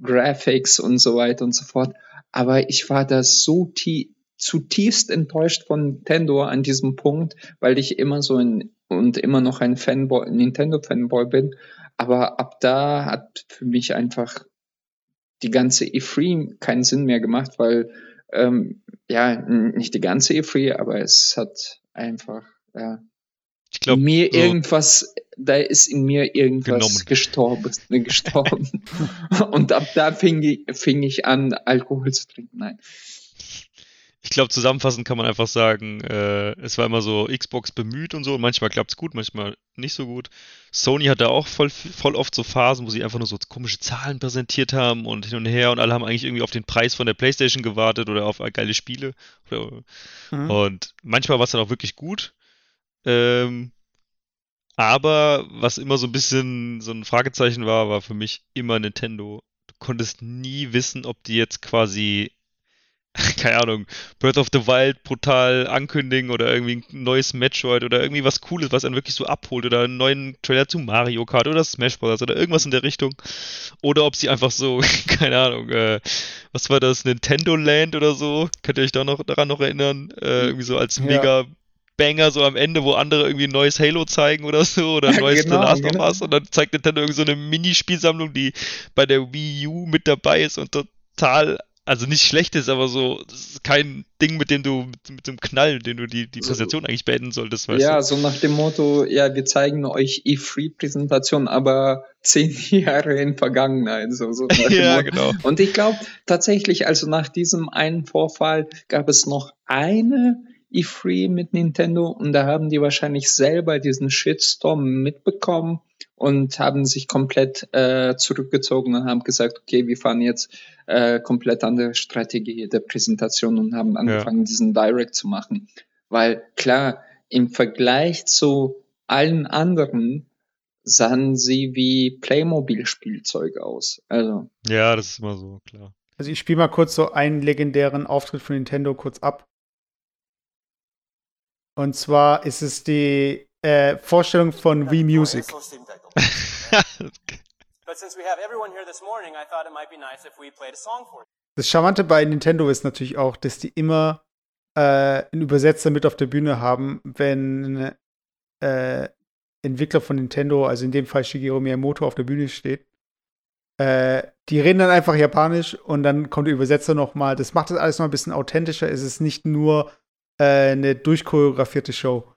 C: Graphics und so weiter und so fort. Aber ich war da so tief, zutiefst enttäuscht von Nintendo an diesem Punkt, weil ich immer so ein und immer noch ein Fanboy, Nintendo-Fanboy bin. Aber ab da hat für mich einfach die ganze E3 keinen Sinn mehr gemacht, weil ähm, ja, nicht die ganze E3, aber es hat einfach ja,
A: ich glaub,
C: mir
A: so
C: irgendwas, da ist in mir irgendwas
A: Genommen.
C: gestorben, gestorben. und ab da fing ich, fing ich an, Alkohol zu trinken. Nein.
A: Ich glaube, zusammenfassend kann man einfach sagen, äh, es war immer so Xbox bemüht und so. Und manchmal klappt's gut, manchmal nicht so gut. Sony hatte auch voll, voll oft so Phasen, wo sie einfach nur so komische Zahlen präsentiert haben und hin und her und alle haben eigentlich irgendwie auf den Preis von der PlayStation gewartet oder auf geile Spiele.
B: Mhm.
A: Und manchmal war es dann auch wirklich gut. Ähm, aber was immer so ein bisschen so ein Fragezeichen war, war für mich immer Nintendo. Du konntest nie wissen, ob die jetzt quasi, keine Ahnung, Breath of the Wild brutal ankündigen oder irgendwie ein neues Metroid oder irgendwie was Cooles, was einen wirklich so abholt oder einen neuen Trailer zu Mario Kart oder Smash Bros. oder irgendwas in der Richtung. Oder ob sie einfach so, keine Ahnung, äh, was war das, Nintendo Land oder so? Könnt ihr euch da noch daran noch erinnern? Äh, irgendwie so als
B: Ja.
A: mega Banger so am Ende, wo andere irgendwie ein neues Halo zeigen oder so oder ein
C: Ja,
A: neues
C: genau,
A: The Last of
C: genau.
A: Us und dann zeigt Nintendo irgendwie so eine Minispielsammlung, die bei der Wii U mit dabei ist und total, also nicht schlecht ist, aber so, das ist kein Ding, mit dem du, mit, mit einem Knall, den du die, die Präsentation eigentlich beenden solltest, weißt
C: Ja,
A: du?
C: so nach dem Motto, ja, wir zeigen euch E3-Präsentation, aber zehn Jahre in Vergangenheit. So, so dem
A: Ja, genau.
C: Und ich glaube tatsächlich, also nach diesem einen Vorfall gab es noch eine E3 mit Nintendo und da haben die wahrscheinlich selber diesen Shitstorm mitbekommen und haben sich komplett äh, zurückgezogen und haben gesagt, okay, wir fahren jetzt äh, komplett andere Strategie der Präsentation und haben angefangen, diesen Direct zu machen. Weil klar, im Vergleich zu allen anderen sahen sie wie Playmobil-Spielzeug aus. Also,
A: Ja, das ist immer so, klar.
B: Also ich spiele mal kurz so einen legendären Auftritt von Nintendo kurz ab. Und zwar ist es die äh, Vorstellung von Wii Music.
D: It's so Steam Deck. But since we have everyone here this morning, I thought it might be nice if we played a song for you.
B: Das Charmante bei Nintendo ist natürlich auch, dass die immer äh, einen Übersetzer mit auf der Bühne haben, wenn äh, Entwickler von Nintendo, also in dem Fall Shigeru Miyamoto, auf der Bühne steht. Äh, die reden dann einfach Japanisch und dann kommt der Übersetzer noch mal. Das macht das alles noch ein bisschen authentischer. Es ist nicht nur äh, eine durchchoreografierte Show.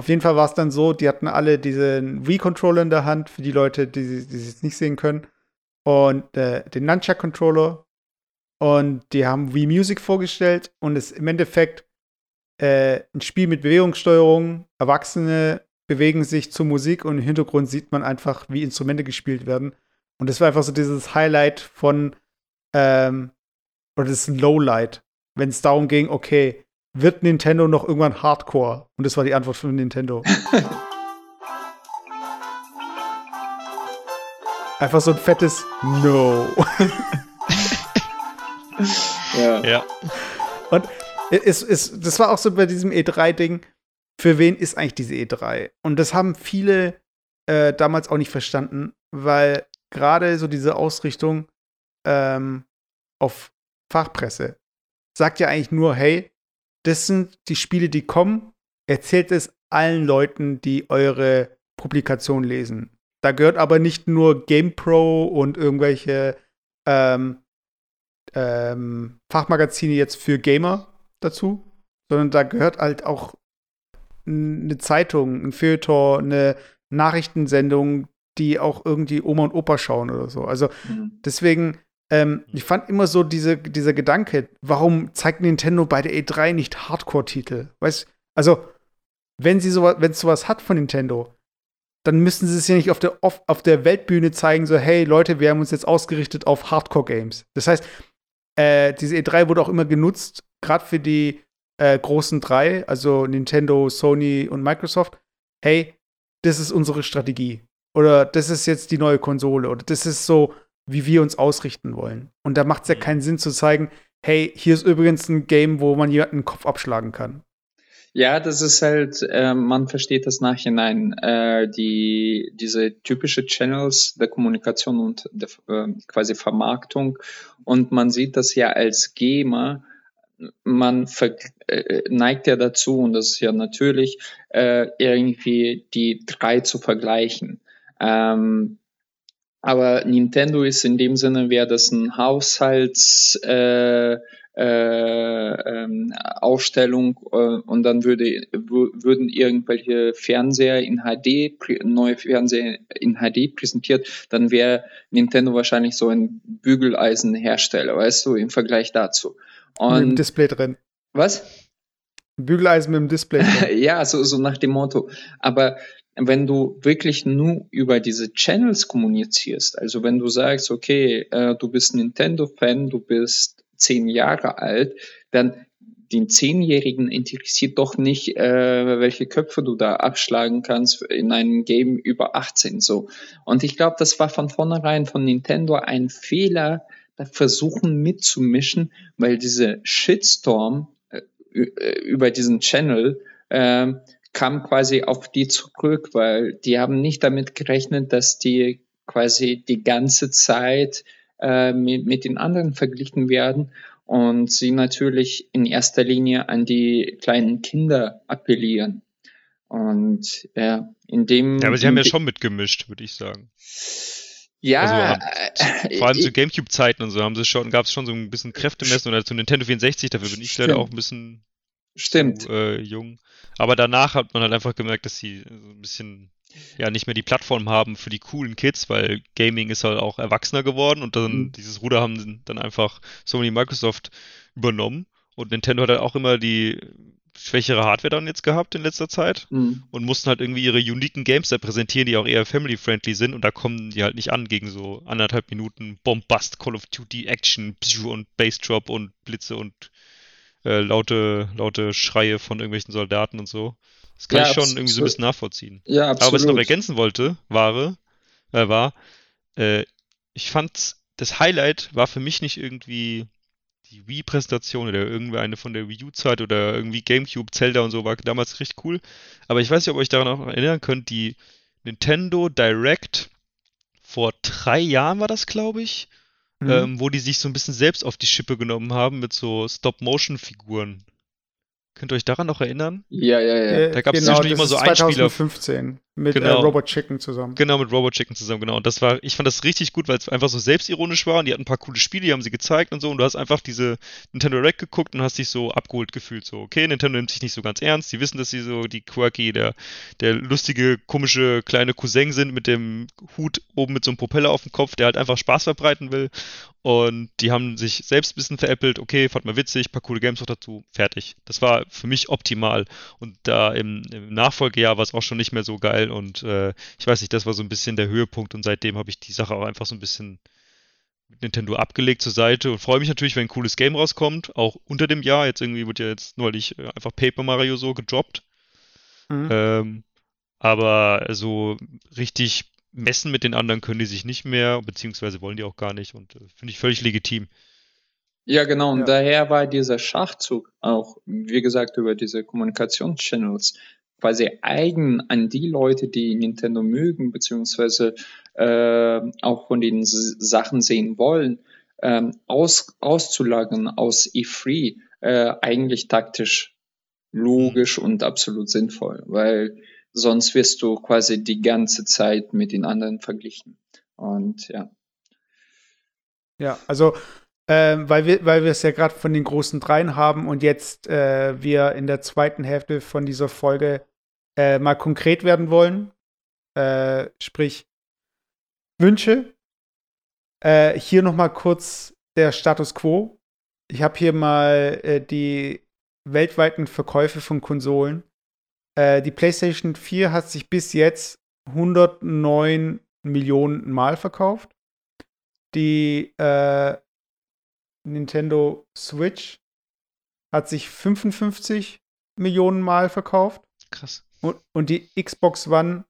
B: Auf jeden Fall war es dann so, die hatten alle diesen Wii-Controller in der Hand, für die Leute, die, die es nicht sehen können. Und äh, den Nunchuck-Controller. Und die haben Wii Music vorgestellt und es ist im Endeffekt äh, ein Spiel mit Bewegungssteuerung. Erwachsene bewegen sich zur Musik und im Hintergrund sieht man einfach, wie Instrumente gespielt werden. Und das war einfach so dieses Highlight von, ähm, oder das Lowlight, wenn es darum ging, okay, wird Nintendo noch irgendwann Hardcore? Und das war die Antwort von Nintendo. Einfach so ein fettes No.
C: ja.
A: Ja.
B: Und es, es, das war auch so bei diesem E3-Ding. Für wen ist eigentlich diese E3? Und das haben viele äh, damals auch nicht verstanden, weil gerade so diese Ausrichtung ähm, auf Fachpresse sagt ja eigentlich nur, hey, das sind die Spiele, die kommen. Erzählt es allen Leuten, die eure Publikation lesen. Da gehört aber nicht nur GamePro und irgendwelche ähm, ähm, Fachmagazine jetzt für Gamer dazu, sondern da gehört halt auch eine Zeitung, ein Feuilleton, eine Nachrichtensendung, die auch irgendwie Oma und Opa schauen oder so. Also
C: Mhm.
B: deswegen, ähm, ich fand immer so diese, dieser Gedanke, warum zeigt Nintendo bei der E3 nicht Hardcore-Titel? Weißt also, wenn sie sowas, wenn es sowas hat von Nintendo, dann müssen sie es ja nicht auf der, auf, auf der Weltbühne zeigen, so, hey Leute, wir haben uns jetzt ausgerichtet auf Hardcore-Games. Das heißt, äh, diese E3 wurde auch immer genutzt, gerade für die äh, großen drei, also Nintendo, Sony und Microsoft. Hey, das ist unsere Strategie. Oder das ist jetzt die neue Konsole. Oder das ist so, wie wir uns ausrichten wollen. Und da macht es ja
A: Mhm.
B: keinen Sinn zu zeigen, hey, hier ist übrigens ein Game, wo man jemanden den Kopf abschlagen kann.
C: Ja, das ist halt, äh, man versteht das nachhinein. Äh, die, diese typische Channels der Kommunikation und der äh, quasi Vermarktung. Und man sieht das ja als Gamer, man äh, neigt ja dazu, und das ist ja natürlich, äh, irgendwie die drei zu vergleichen. Ähm, aber Nintendo ist in dem Sinne, wäre das ein Haushalts, äh, äh, ähm, Aufstellung äh, und dann würde, würden irgendwelche Fernseher in HD, neue Fernseher in HD präsentiert, dann wäre Nintendo wahrscheinlich so ein Bügeleisenhersteller, weißt du, im Vergleich dazu.
B: Und, mit dem Display drin.
C: Was?
B: Bügeleisen mit dem Display
C: drin. ja, so, so nach dem Motto. Aber wenn du wirklich nur über diese Channels kommunizierst, also wenn du sagst, okay, äh, du bist Nintendo-Fan, du bist zehn Jahre alt, dann den Zehnjährigen interessiert doch nicht, äh, welche Köpfe du da abschlagen kannst in einem Game über 18 so. Und ich glaube, das war von vornherein von Nintendo ein Fehler, da versuchen mitzumischen, weil diese Shitstorm äh, über diesen Channel äh, kam quasi auf die zurück, weil die haben nicht damit gerechnet, dass die quasi die ganze Zeit äh, mit, mit den anderen verglichen werden und sie natürlich in erster Linie an die kleinen Kinder appellieren. Und ja, in dem.
A: Ja, aber sie haben ja schon mitgemischt, würde ich sagen.
C: Ja, also,
A: haben, äh, vor allem zu Gamecube-Zeiten und so haben sie schon, gab es schon so ein bisschen Kräftemessen oder zu Nintendo 64, dafür bin ich leider auch ein bisschen
C: Stimmt.
A: Zu, äh, jung. Aber danach hat man halt einfach gemerkt, dass sie so ein bisschen ja nicht mehr die Plattform haben für die coolen Kids, weil Gaming ist halt auch erwachsener geworden und dann mhm. dieses Ruder haben dann einfach Sony Microsoft übernommen und Nintendo hat halt auch immer die schwächere Hardware dann jetzt gehabt in letzter Zeit mhm. und mussten halt irgendwie ihre uniken Games da präsentieren, die auch eher family-friendly sind und da kommen die halt nicht an gegen so anderthalb Minuten Bombast, Call of Duty, Action und Bassdrop und Blitze und äh, laute, laute Schreie von irgendwelchen Soldaten und so. Das kann ja, ich schon irgendwie so ein bisschen nachvollziehen.
C: Ja, absolut.
A: Aber was ich noch ergänzen wollte, war, äh, war äh, ich fand, das Highlight war für mich nicht irgendwie die Wii-Präsentation oder irgendwie eine von der Wii U-Zeit oder irgendwie GameCube, Zelda und so war damals richtig cool. Aber ich weiß nicht, ob ihr euch daran auch erinnern könnt, die Nintendo Direct vor drei Jahren war das, glaube ich, mhm. ähm, wo die sich so ein bisschen selbst auf die Schippe genommen haben mit so Stop-Motion-Figuren. Könnt ihr euch daran noch erinnern?
C: Ja, ja, ja.
A: Da gab es genau, immer so
B: 2015 mit äh, genau. äh, Robot Chicken zusammen.
A: Genau, mit Robot Chicken zusammen, genau. Und das war, ich fand das richtig gut, weil es einfach so selbstironisch war und die hatten ein paar coole Spiele, die haben sie gezeigt und so und du hast einfach diese Nintendo Direct geguckt und hast dich so abgeholt gefühlt, so, okay, Nintendo nimmt sich nicht so ganz ernst, die wissen, dass sie so die quirky, der, der lustige, komische kleine Cousin sind mit dem Hut oben mit so einem Propeller auf dem Kopf, der halt einfach Spaß verbreiten will und die haben sich selbst ein bisschen veräppelt, okay, fand mal witzig, paar coole Games noch dazu, fertig. Das war für mich optimal. Und da im, im Nachfolgejahr war es auch schon nicht mehr so geil. Und äh, ich weiß nicht, das war so ein bisschen der Höhepunkt. Und seitdem habe ich die Sache auch einfach so ein bisschen mit Nintendo abgelegt zur Seite und freue mich natürlich, wenn ein cooles Game rauskommt, auch unter dem Jahr. Jetzt irgendwie wird ja jetzt neulich äh, einfach Paper Mario so gedroppt. Mhm. Ähm, aber so richtig messen mit den anderen können die sich nicht mehr, beziehungsweise wollen die auch gar nicht und äh, finde ich völlig legitim.
C: Ja, genau. Und ja. daher war dieser Schachzug auch, wie gesagt, über diese Kommunikationschannels quasi eigen an die Leute, die Nintendo mögen, beziehungsweise äh, auch von den Sachen sehen wollen, ähm, aus, auszulagern aus E3 äh, eigentlich taktisch logisch mhm. und absolut sinnvoll, weil sonst wirst du quasi die ganze Zeit mit den anderen verglichen. Und ja.
B: Ja, also äh, weil wir, weil wir es ja gerade von den großen Dreien haben und jetzt äh, wir in der zweiten Hälfte von dieser Folge äh, mal konkret werden wollen, äh, sprich Wünsche. Äh, hier noch mal kurz der Status Quo. Ich habe hier mal äh, die weltweiten Verkäufe von Konsolen äh, die PlayStation 4 hat sich bis jetzt 109 Millionen Mal verkauft. Die äh, Nintendo Switch hat sich 55 Millionen Mal verkauft.
A: Krass.
B: Und, und die Xbox One,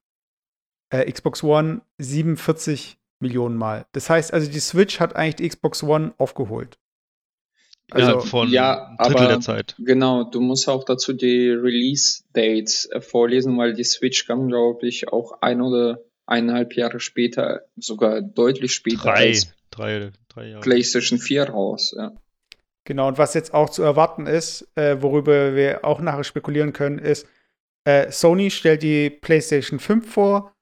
B: äh, Xbox One 47 Millionen Mal. Das heißt also, die Switch hat eigentlich die Xbox One aufgeholt.
A: Also
C: Also,
A: von
C: ja,
A: Drittel
C: aber
A: der Zeit.
C: genau, du musst auch dazu die Release-Dates äh, vorlesen, weil die Switch kam, glaube ich, auch ein oder eineinhalb Jahre später, sogar deutlich später
A: Drei,
C: als
A: drei, drei Jahre.
C: PlayStation 4 raus. Ja.
B: Genau, und was jetzt auch zu erwarten ist, äh, worüber wir auch nachher spekulieren können, ist, äh, Sony stellt die PlayStation 5 vor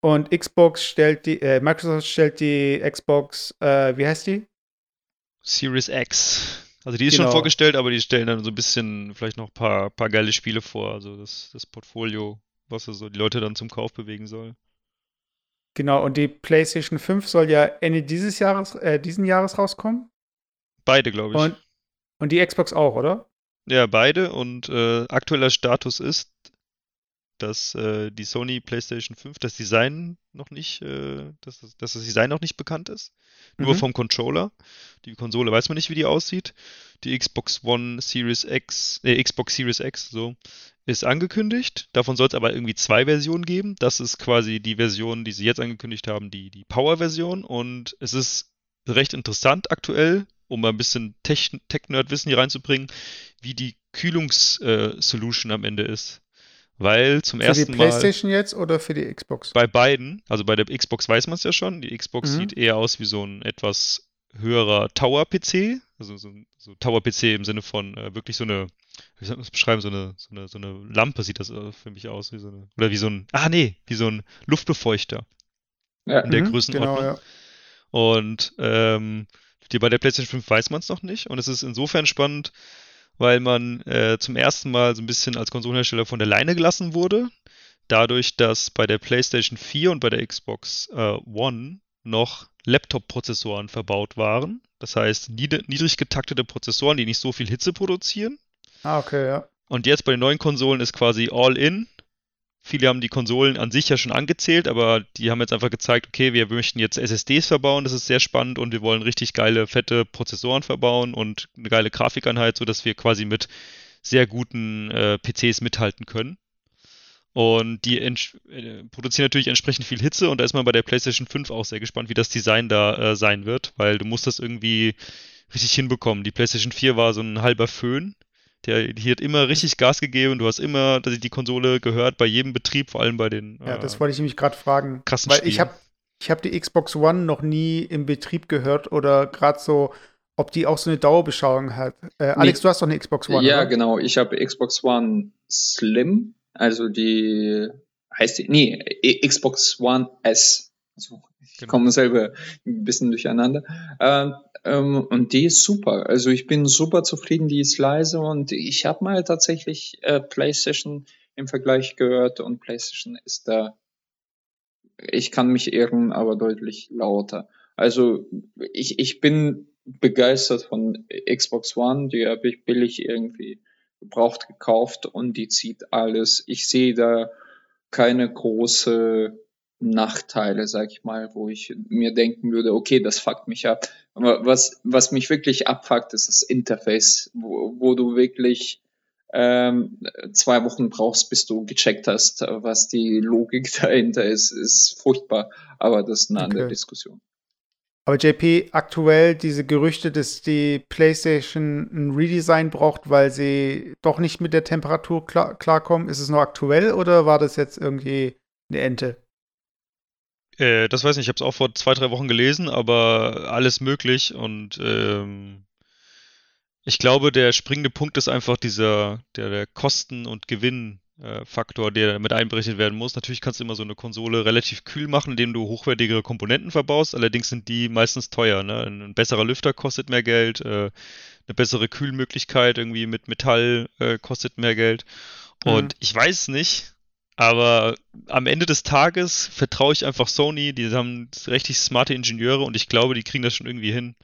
B: und Xbox stellt die, äh, Microsoft stellt die Xbox, äh, wie heißt die?
A: Series X. Also die ist
B: Genau.
A: schon vorgestellt, aber die stellen dann so ein bisschen vielleicht noch ein paar, paar geile Spiele vor. Also das, das Portfolio, was so die Leute dann zum Kauf bewegen soll.
B: Genau, und die PlayStation 5 soll ja Ende dieses Jahres, äh, diesen Jahres rauskommen.
A: Beide, glaube ich.
B: Und, und die Xbox auch, oder?
A: Ja, beide. Und äh, aktueller Status ist, dass äh, die Sony PlayStation 5, das Design noch nicht, äh, dass, das- dass das Design noch nicht bekannt ist. Nur
B: Mhm.
A: vom Controller. Die Konsole weiß man nicht, wie die aussieht. Die Xbox One Series X, äh, Xbox Series X, so, ist angekündigt. Davon soll es aber irgendwie zwei Versionen geben. Das ist quasi die Version, die sie jetzt angekündigt haben, die, die Power-Version. Und es ist recht interessant aktuell, um mal ein bisschen Tech- Tech-Nerd-Wissen hier reinzubringen, wie die Kühlungs-Solution am Ende ist. Weil zum
B: Für die
A: ersten Mal
B: PlayStation jetzt oder für die Xbox?
A: bei beiden, also bei der Xbox weiß man es ja schon, die Xbox
B: Mhm.
A: sieht eher aus wie so ein etwas höherer Tower-PC, also so, so Tower-PC im Sinne von äh, wirklich so eine, wie soll man das beschreiben, so eine, so eine, so eine Lampe sieht das äh, für mich aus, wie so eine, oder wie so ein, ah nee, wie so ein Luftbefeuchter
C: Ja.
A: in der
B: Mhm,
A: Größenordnung.
B: Genau, ja.
A: Und ähm, die, bei der PlayStation 5 weiß man es noch nicht. Und es ist insofern spannend, weil man äh, zum ersten Mal so ein bisschen als Konsolenhersteller von der Leine gelassen wurde. Dadurch, dass bei der PlayStation 4 und bei der Xbox äh, One noch Laptop-Prozessoren verbaut waren. Das heißt, nied niedrig getaktete Prozessoren, die nicht so viel Hitze produzieren.
B: Ah, okay, ja.
A: Und jetzt bei den neuen Konsolen ist quasi All-in. Viele haben die Konsolen an sich ja schon angezählt, aber die haben jetzt einfach gezeigt, okay, wir möchten jetzt SSDs verbauen, das ist sehr spannend und wir wollen richtig geile, fette Prozessoren verbauen und eine geile Grafikeinheit, sodass wir quasi mit sehr guten äh, PCs mithalten können. Und die äh, produzieren natürlich entsprechend viel Hitze und da ist man bei der PlayStation 5 auch sehr gespannt, wie das Design da äh, sein wird, weil du musst das irgendwie richtig hinbekommen. Die PlayStation 4 war so ein halber Föhn. Der, die hat immer richtig Gas gegeben. Du hast immer dass die Konsole gehört bei jedem Betrieb, vor allem bei den
B: Ja,
A: äh,
B: das wollte ich nämlich gerade fragen.
A: krassen
B: Weil ich
A: Spielen.
B: habe ich hab die Xbox One noch nie im Betrieb gehört oder gerade so, ob die auch so eine Dauerbeschauung hat. Äh, Alex, du hast doch eine Xbox One,
C: ja,
B: oder?
C: genau. Ich habe Xbox One Slim, also die heißt die, nee, I- Xbox One S. Also, ich
A: Genau.
C: komme selber ein bisschen durcheinander. Ähm, ähm, und die ist super. Also ich bin super zufrieden, die ist leise und ich habe mal tatsächlich äh, PlayStation im Vergleich gehört und PlayStation ist da, ich kann mich irren, aber deutlich lauter. Also ich, ich bin begeistert von Xbox One, die habe ich billig irgendwie gebraucht gekauft und die zieht alles. Ich sehe da keine große Nachteile, sag ich mal, wo ich mir denken würde, okay, das fuckt mich ab. Aber was, was mich wirklich abfuckt, ist das Interface, wo, wo du wirklich ähm, zwei Wochen brauchst, bis du gecheckt hast, was die Logik dahinter ist, ist furchtbar. Aber das ist eine andere
B: Okay.
C: Diskussion.
B: Aber JP, aktuell diese Gerüchte, dass die PlayStation ein Redesign braucht, weil sie doch nicht mit der Temperatur klar, klarkommen, ist es noch aktuell oder war das jetzt irgendwie eine Ente?
A: Äh, das weiß ich nicht, ich habe es auch vor zwei, drei Wochen gelesen, aber alles möglich und ähm, ich glaube, der springende Punkt ist einfach dieser, der, der Kosten- und Gewinnfaktor, der mit einberechnet werden muss. Natürlich kannst du immer so eine Konsole relativ kühl machen, indem du hochwertigere Komponenten verbaust, allerdings sind die meistens teuer. Ne? Ein besserer Lüfter kostet mehr Geld, äh, eine bessere Kühlmöglichkeit irgendwie mit Metall äh, kostet mehr Geld. Und ich weiß nicht, aber am Ende des Tages vertraue ich einfach Sony, die haben richtig smarte Ingenieure und ich glaube, die kriegen das schon irgendwie hin.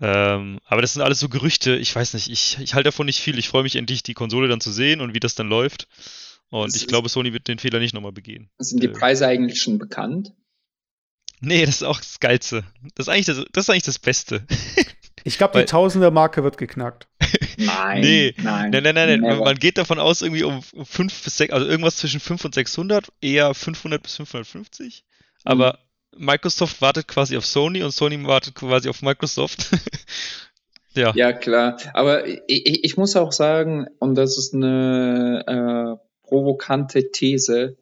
A: Ähm, aber das sind alles so Gerüchte, ich weiß nicht, ich, ich halte davon nicht viel. Ich freue mich endlich, die Konsole dann zu sehen und wie das dann läuft. Und
C: Es
A: ich glaube, Sony wird den Fehler nicht nochmal begehen.
C: Sind die
A: Äh.
C: Preise eigentlich schon bekannt?
A: Nee, das ist auch das Geilste. Das ist eigentlich das, das, ist eigentlich das Beste.
B: Ich glaube, die Tausender-Marke wird geknackt.
C: Nein.
A: Nee.
C: nein.
A: Nein, nein, nein, nein.
C: never.
A: Man geht davon aus, irgendwie um 5 bis 6, also irgendwas zwischen 5 und 600, eher 500 bis 550. Aber Microsoft wartet quasi auf Sony und Sony wartet quasi auf Microsoft.
C: Ja. ja, klar. Aber ich, ich muss auch sagen, und das ist eine äh, provokante These,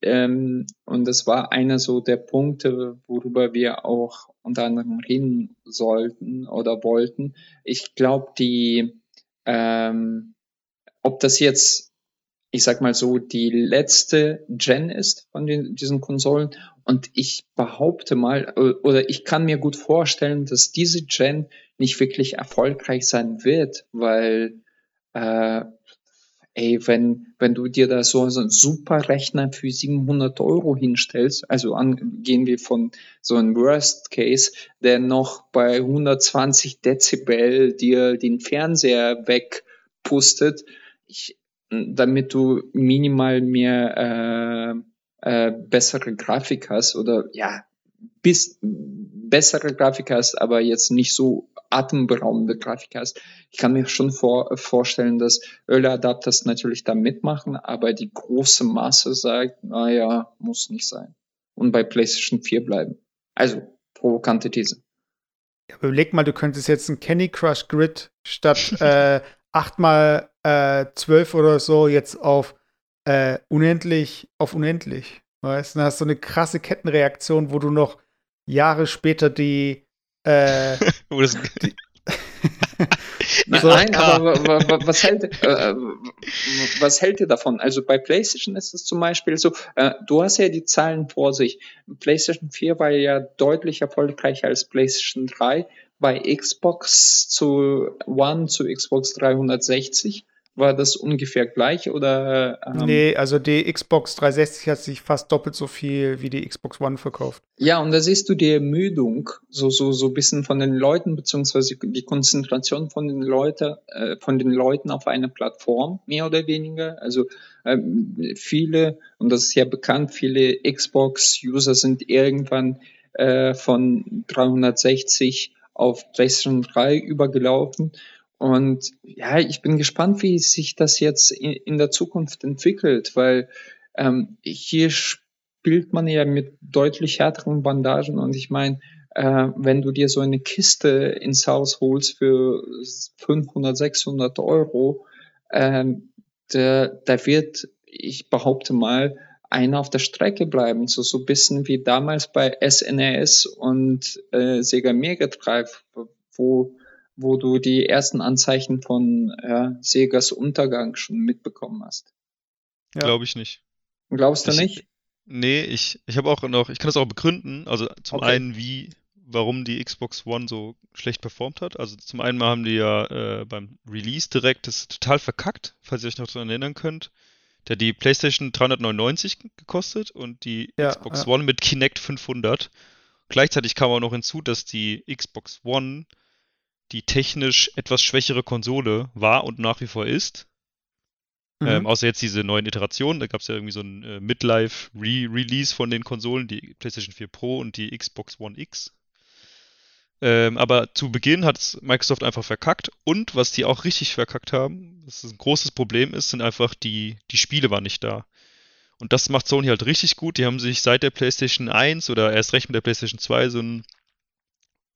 C: ähm, und das war einer so der Punkte, worüber wir auch unter anderem reden sollten oder wollten. Ich glaube, die, ähm, ob das jetzt, ich sag mal so, die letzte Gen ist von den, diesen Konsolen. Und ich behaupte mal, oder ich kann mir gut vorstellen, dass diese Gen nicht wirklich erfolgreich sein wird, weil äh, ey, wenn, wenn du dir da so, so einen super Rechner für 700 Euro hinstellst, also an, gehen wir von so einem Worst Case, der noch bei 120 Dezibel dir den Fernseher wegpustet, ich, damit du minimal mehr äh, äh, bessere Grafik hast oder ja, bis bessere Grafik hast, aber jetzt nicht so atemberaubende Grafik hast. Ich kann mir schon vor, vorstellen, dass Early Adapters natürlich da mitmachen, aber die große Masse sagt, naja, muss nicht sein. Und bei PlayStation 4 bleiben. Also, provokante These.
B: Ja, überleg mal, du könntest jetzt ein Candy Crush Grid statt äh, 8 mal äh, 12 oder so jetzt auf äh, unendlich auf unendlich. Weißt du, dann hast du eine krasse Kettenreaktion, wo du noch Jahre später die äh, die,
C: so, Nein, aber was hält, äh, was hält ihr davon? Also bei PlayStation ist es zum Beispiel so, äh, du hast ja die Zahlen vor sich. PlayStation 4 war ja deutlich erfolgreicher als PlayStation 3. Bei Xbox zu One zu Xbox 360 war das ungefähr gleich oder?
B: Ähm nee, also die Xbox 360 hat sich fast doppelt so viel wie die Xbox One verkauft.
C: Ja, und da siehst du die Ermüdung, so, so, so ein bisschen von den Leuten, beziehungsweise die Konzentration von den Leuten, äh, von den Leuten auf einer Plattform, mehr oder weniger. Also ähm, viele, und das ist ja bekannt, viele Xbox-User sind irgendwann äh, von 360 auf PlayStation 3 übergelaufen und ja, ich bin gespannt, wie sich das jetzt in, in der Zukunft entwickelt, weil ähm, hier spielt man ja mit deutlich härteren Bandagen. Und ich meine, äh, wenn du dir so eine Kiste ins Haus holst für 500, 600 Euro, ähm, da, da wird, ich behaupte mal, einer auf der Strecke bleiben, so so bisschen wie damals bei SNES und äh, Sega Mega Drive, wo wo du die ersten Anzeichen von ja, Segas Untergang schon mitbekommen hast.
A: Ja. Glaube ich nicht.
C: Glaubst du
A: ich,
C: nicht?
A: Nee, ich, ich habe auch noch, ich kann das auch begründen. Also zum okay. einen, wie, warum die Xbox One so schlecht performt hat. Also zum einen haben die ja äh, beim Release direkt das total verkackt, falls ihr euch noch daran erinnern könnt. Der hat die PlayStation 399 gekostet und die ja, Xbox ja. One mit Kinect 500. Gleichzeitig kam auch noch hinzu, dass die Xbox One die technisch etwas schwächere Konsole war und nach wie vor ist. Mhm. Ähm, außer jetzt diese neuen Iterationen. Da gab es ja irgendwie so ein äh, Midlife-Re-Release von den Konsolen, die PlayStation 4 Pro und die Xbox One X. Ähm, aber zu Beginn hat Microsoft einfach verkackt. Und was die auch richtig verkackt haben, das ist ein großes Problem ist, sind einfach die, die Spiele waren nicht da. Und das macht Sony halt richtig gut. Die haben sich seit der PlayStation 1 oder erst recht mit der PlayStation 2 so ein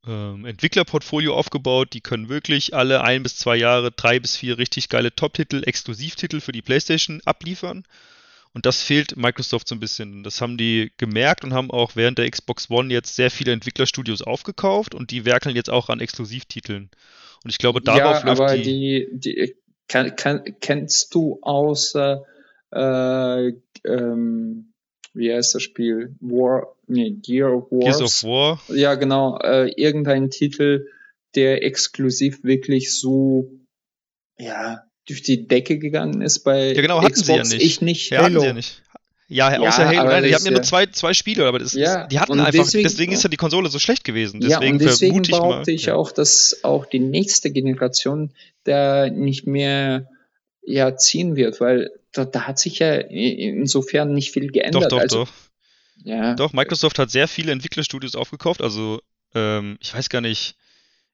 A: ähm, Entwicklerportfolio aufgebaut. Die können wirklich alle ein bis zwei Jahre drei bis vier richtig geile Top-Titel, Exklusivtitel für die PlayStation abliefern. Und das fehlt Microsoft so ein bisschen. Das haben die gemerkt und haben auch während der Xbox One jetzt sehr viele Entwicklerstudios aufgekauft und die werkeln jetzt auch an Exklusivtiteln. Und ich glaube, darauf
C: ja, läuft aber die, die kann, kann, kennst du außer äh, ähm, wie heißt das Spiel? War, nee, Gear of War. Gears of War. Ja, genau, äh, irgendein Titel, der exklusiv wirklich so, ja, durch die Decke gegangen ist bei
A: ja, genau, hatten Xbox, sie ja nicht.
C: ich nicht.
A: Ja, hatten sie ja nicht. Ja, ja außer Halo. Nein, die hatten ja nur zwei, zwei Spiele, aber das ja, ist, die hatten einfach, deswegen, deswegen, ist ja die Konsole so schlecht gewesen. Deswegen, ja, und
C: deswegen behaupte ich, mal, auch, dass auch die nächste Generation da nicht mehr ja, ziehen wird, weil da, da hat sich ja insofern nicht viel geändert.
A: Doch, doch,
C: also,
A: doch. Ja. Doch, Microsoft hat sehr viele Entwicklerstudios aufgekauft. Also, ähm, ich weiß gar nicht,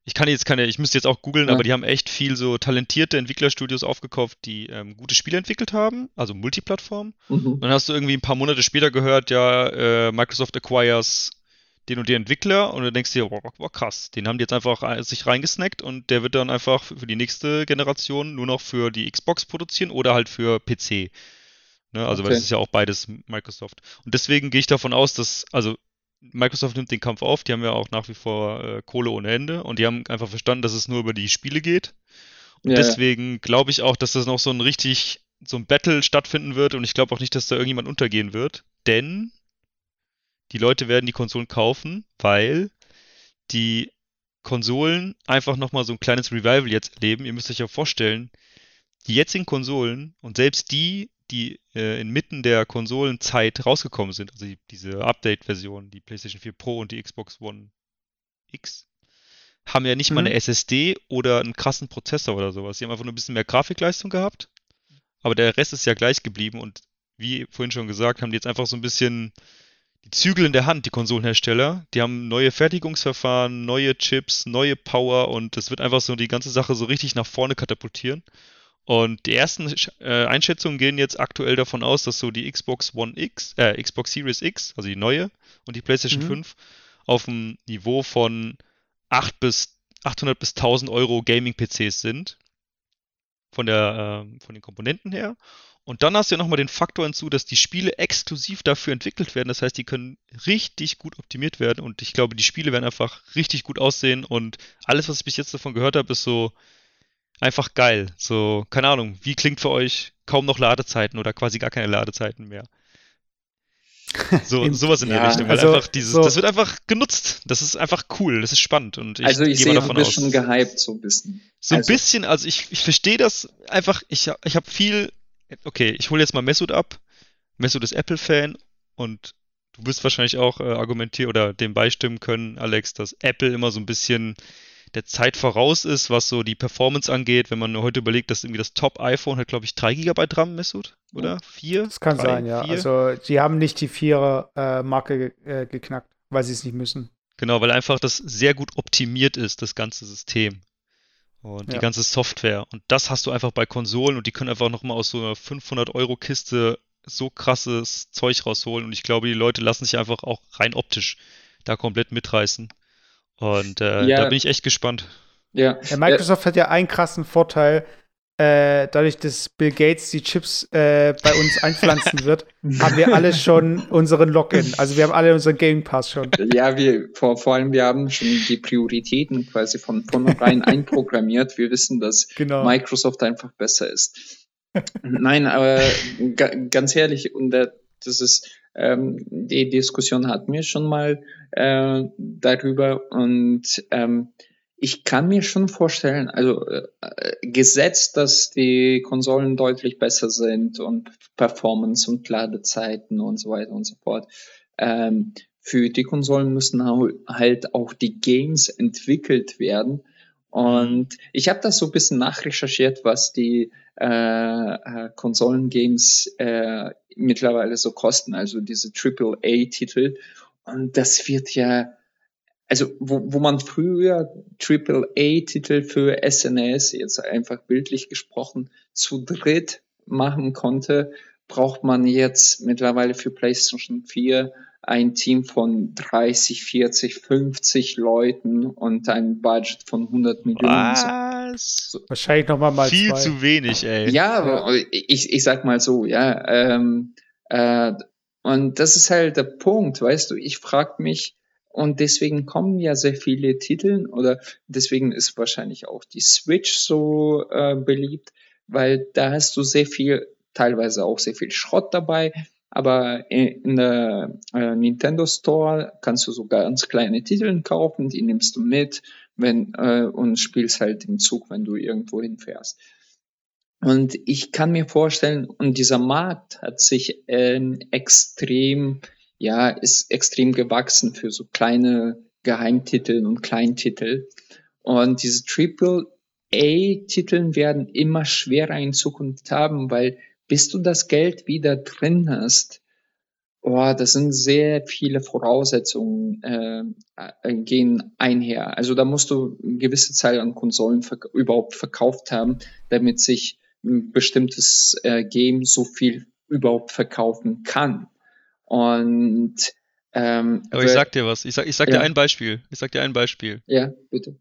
A: ich kann jetzt keine, ich müsste jetzt auch googeln, ja. aber die haben echt viel so talentierte Entwicklerstudios aufgekauft, die ähm, gute Spiele entwickelt haben, also Multiplattform. Mhm. Und dann hast du irgendwie ein paar Monate später gehört, ja, äh, Microsoft acquires den und den Entwickler und du denkst dir, wow, wow, krass, den haben die jetzt einfach sich reingesnackt und der wird dann einfach für die nächste Generation nur noch für die Xbox produzieren oder halt für PC. Ne, also, okay. weil das ist ja auch beides Microsoft. Und deswegen gehe ich davon aus, dass, also Microsoft nimmt den Kampf auf, die haben ja auch nach wie vor äh, Kohle ohne Ende und die haben einfach verstanden, dass es nur über die Spiele geht. Und ja, deswegen ja. glaube ich auch, dass das noch so ein richtig, so ein Battle stattfinden wird und ich glaube auch nicht, dass da irgendjemand untergehen wird, denn die Leute werden die Konsolen kaufen, weil die Konsolen einfach nochmal so ein kleines Revival jetzt erleben. Ihr müsst euch ja vorstellen, die jetzigen Konsolen und selbst die, die äh, inmitten der Konsolenzeit rausgekommen sind, also die, diese Update-Version, die PlayStation 4 Pro und die Xbox One X, haben ja nicht mhm. mal eine SSD oder einen krassen Prozessor oder sowas. Sie haben einfach nur ein bisschen mehr Grafikleistung gehabt, aber der Rest ist ja gleich geblieben und wie vorhin schon gesagt, haben die jetzt einfach so ein bisschen die Zügel in der Hand, die Konsolenhersteller. Die haben neue Fertigungsverfahren, neue Chips, neue Power und das wird einfach so die ganze Sache so richtig nach vorne katapultieren. Und die ersten äh, Einschätzungen gehen jetzt aktuell davon aus, dass so die Xbox One X, äh, Xbox Series X, also die neue, und die PlayStation mhm. 5 auf dem Niveau von 8 bis 800 bis 1000 Euro Gaming-PCs sind. Von, der, äh, von den Komponenten her. Und dann hast du ja nochmal den Faktor hinzu, dass die Spiele exklusiv dafür entwickelt werden. Das heißt, die können richtig gut optimiert werden. Und ich glaube, die Spiele werden einfach richtig gut aussehen. Und alles, was ich bis jetzt davon gehört habe, ist so einfach geil. So, keine Ahnung, wie klingt für euch kaum noch Ladezeiten oder quasi gar keine Ladezeiten mehr? So, in, sowas in die ja, Richtung. Weil also, einfach dieses, so, das wird einfach genutzt. Das ist einfach cool, das ist spannend. Und ich
C: also ich sehe, davon du bist aus. gehypt so ein bisschen.
A: So ein also. bisschen, also ich, ich verstehe das einfach, ich, ich habe viel okay, ich hole jetzt mal Mesut ab. Mesut ist Apple-Fan und du wirst wahrscheinlich auch äh, argumentieren oder dem beistimmen können, Alex, dass Apple immer so ein bisschen der Zeit voraus ist, was so die Performance angeht. Wenn man heute überlegt, dass irgendwie das Top-iPhone hat, glaube ich, 3 GB RAM, Mesut, oder? 4?
B: Das kann 3, sein, ja. 4? Also, sie haben nicht die 4er-Marke äh, geknackt, weil sie es nicht müssen.
A: Genau, weil einfach das sehr gut optimiert ist, das ganze System und ja. die ganze Software. Und das hast du einfach bei Konsolen und die können einfach nochmal aus so einer 500-Euro-Kiste so krasses Zeug rausholen. Und ich glaube, die Leute lassen sich einfach auch rein optisch da komplett mitreißen. Und äh, ja. da bin ich echt gespannt.
B: Ja. ja Microsoft hat ja einen krassen Vorteil äh, dadurch, dass Bill Gates die Chips äh, bei uns einpflanzen wird, haben wir alle schon unseren Login. Also wir haben alle unseren Game Pass schon.
C: Ja, wir vor, vor allem wir haben schon die Prioritäten quasi von vornherein einprogrammiert. Wir wissen, dass genau. Microsoft einfach besser ist. Nein, aber ganz ehrlich, und das ist ähm, die Diskussion hatten wir schon mal äh, darüber und ähm, ich kann mir schon vorstellen, also äh, gesetzt, dass die Konsolen deutlich besser sind und Performance und Ladezeiten und so weiter und so fort. Ähm, für die Konsolen müssen halt auch die Games entwickelt werden. Und ich habe das so ein bisschen nachrecherchiert, was die äh, äh Konsolengames äh, mittlerweile so kosten, also diese AAA-Titel. Und das wird ja also wo, wo man früher AAA-Titel für SNS, jetzt einfach bildlich gesprochen, zu dritt machen konnte, braucht man jetzt mittlerweile für PlayStation 4 ein Team von 30, 40, 50 Leuten und ein Budget von 100 Millionen.
A: Was?
B: So. Wahrscheinlich nochmal mal
A: Viel zwei. zu wenig, ey.
C: Ja, ich, ich sag mal so, ja. Ähm, äh, und das ist halt der Punkt, weißt du, ich frag mich, und deswegen kommen ja sehr viele Titel oder deswegen ist wahrscheinlich auch die Switch so äh, beliebt, weil da hast du sehr viel, teilweise auch sehr viel Schrott dabei. Aber in der äh, Nintendo Store kannst du so ganz kleine Titel kaufen, die nimmst du mit wenn, äh, und spielst halt im Zug, wenn du irgendwo hinfährst. Und ich kann mir vorstellen, und dieser Markt hat sich äh, extrem ja, ist extrem gewachsen für so kleine Geheimtitel und Kleintitel. Und diese Triple A-Titeln werden immer schwerer in Zukunft haben, weil bis du das Geld wieder drin hast, oh, das sind sehr viele Voraussetzungen äh, äh, gehen einher. Also da musst du eine gewisse Zahl an Konsolen verk überhaupt verkauft haben, damit sich ein bestimmtes äh, Game so viel überhaupt verkaufen kann. Und Ähm,
A: Aber ich sag dir was. Ich sag, ich sag
C: Ja.
A: dir ein Beispiel. Ich sag dir ein Beispiel.
C: Ja, bitte.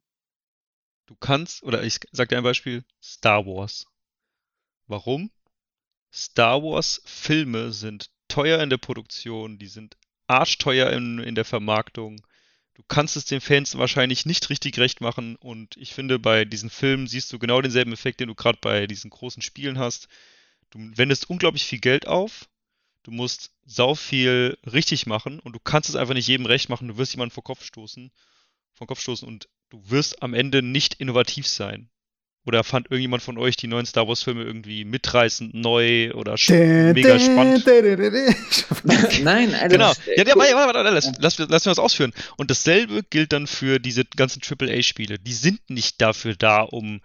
A: Du kannst, oder ich sag dir ein Beispiel, Star Wars. Warum? Star Wars Filme sind teuer in der Produktion, die sind arschteuer in, in der Vermarktung. Du kannst es den Fans wahrscheinlich nicht richtig recht machen und ich finde, bei diesen Filmen siehst du genau denselben Effekt, den du gerade bei diesen großen Spielen hast. Du wendest unglaublich viel Geld auf, du musst sau viel richtig machen und du kannst es einfach nicht jedem recht machen, du wirst jemanden vor Kopf stoßen, vor Kopf stoßen und du wirst am Ende nicht innovativ sein. Oder fand irgendjemand von euch die neuen Star Wars Filme irgendwie mitreißend, neu oder mega spannend?
C: Nein, also,
A: Genau.
C: äh,
A: Ja, ja, warte, warte, warte, lass, lass, lass mir das ausführen. Und dasselbe gilt dann für diese ganzen AAA-Spiele. Die sind nicht dafür da, um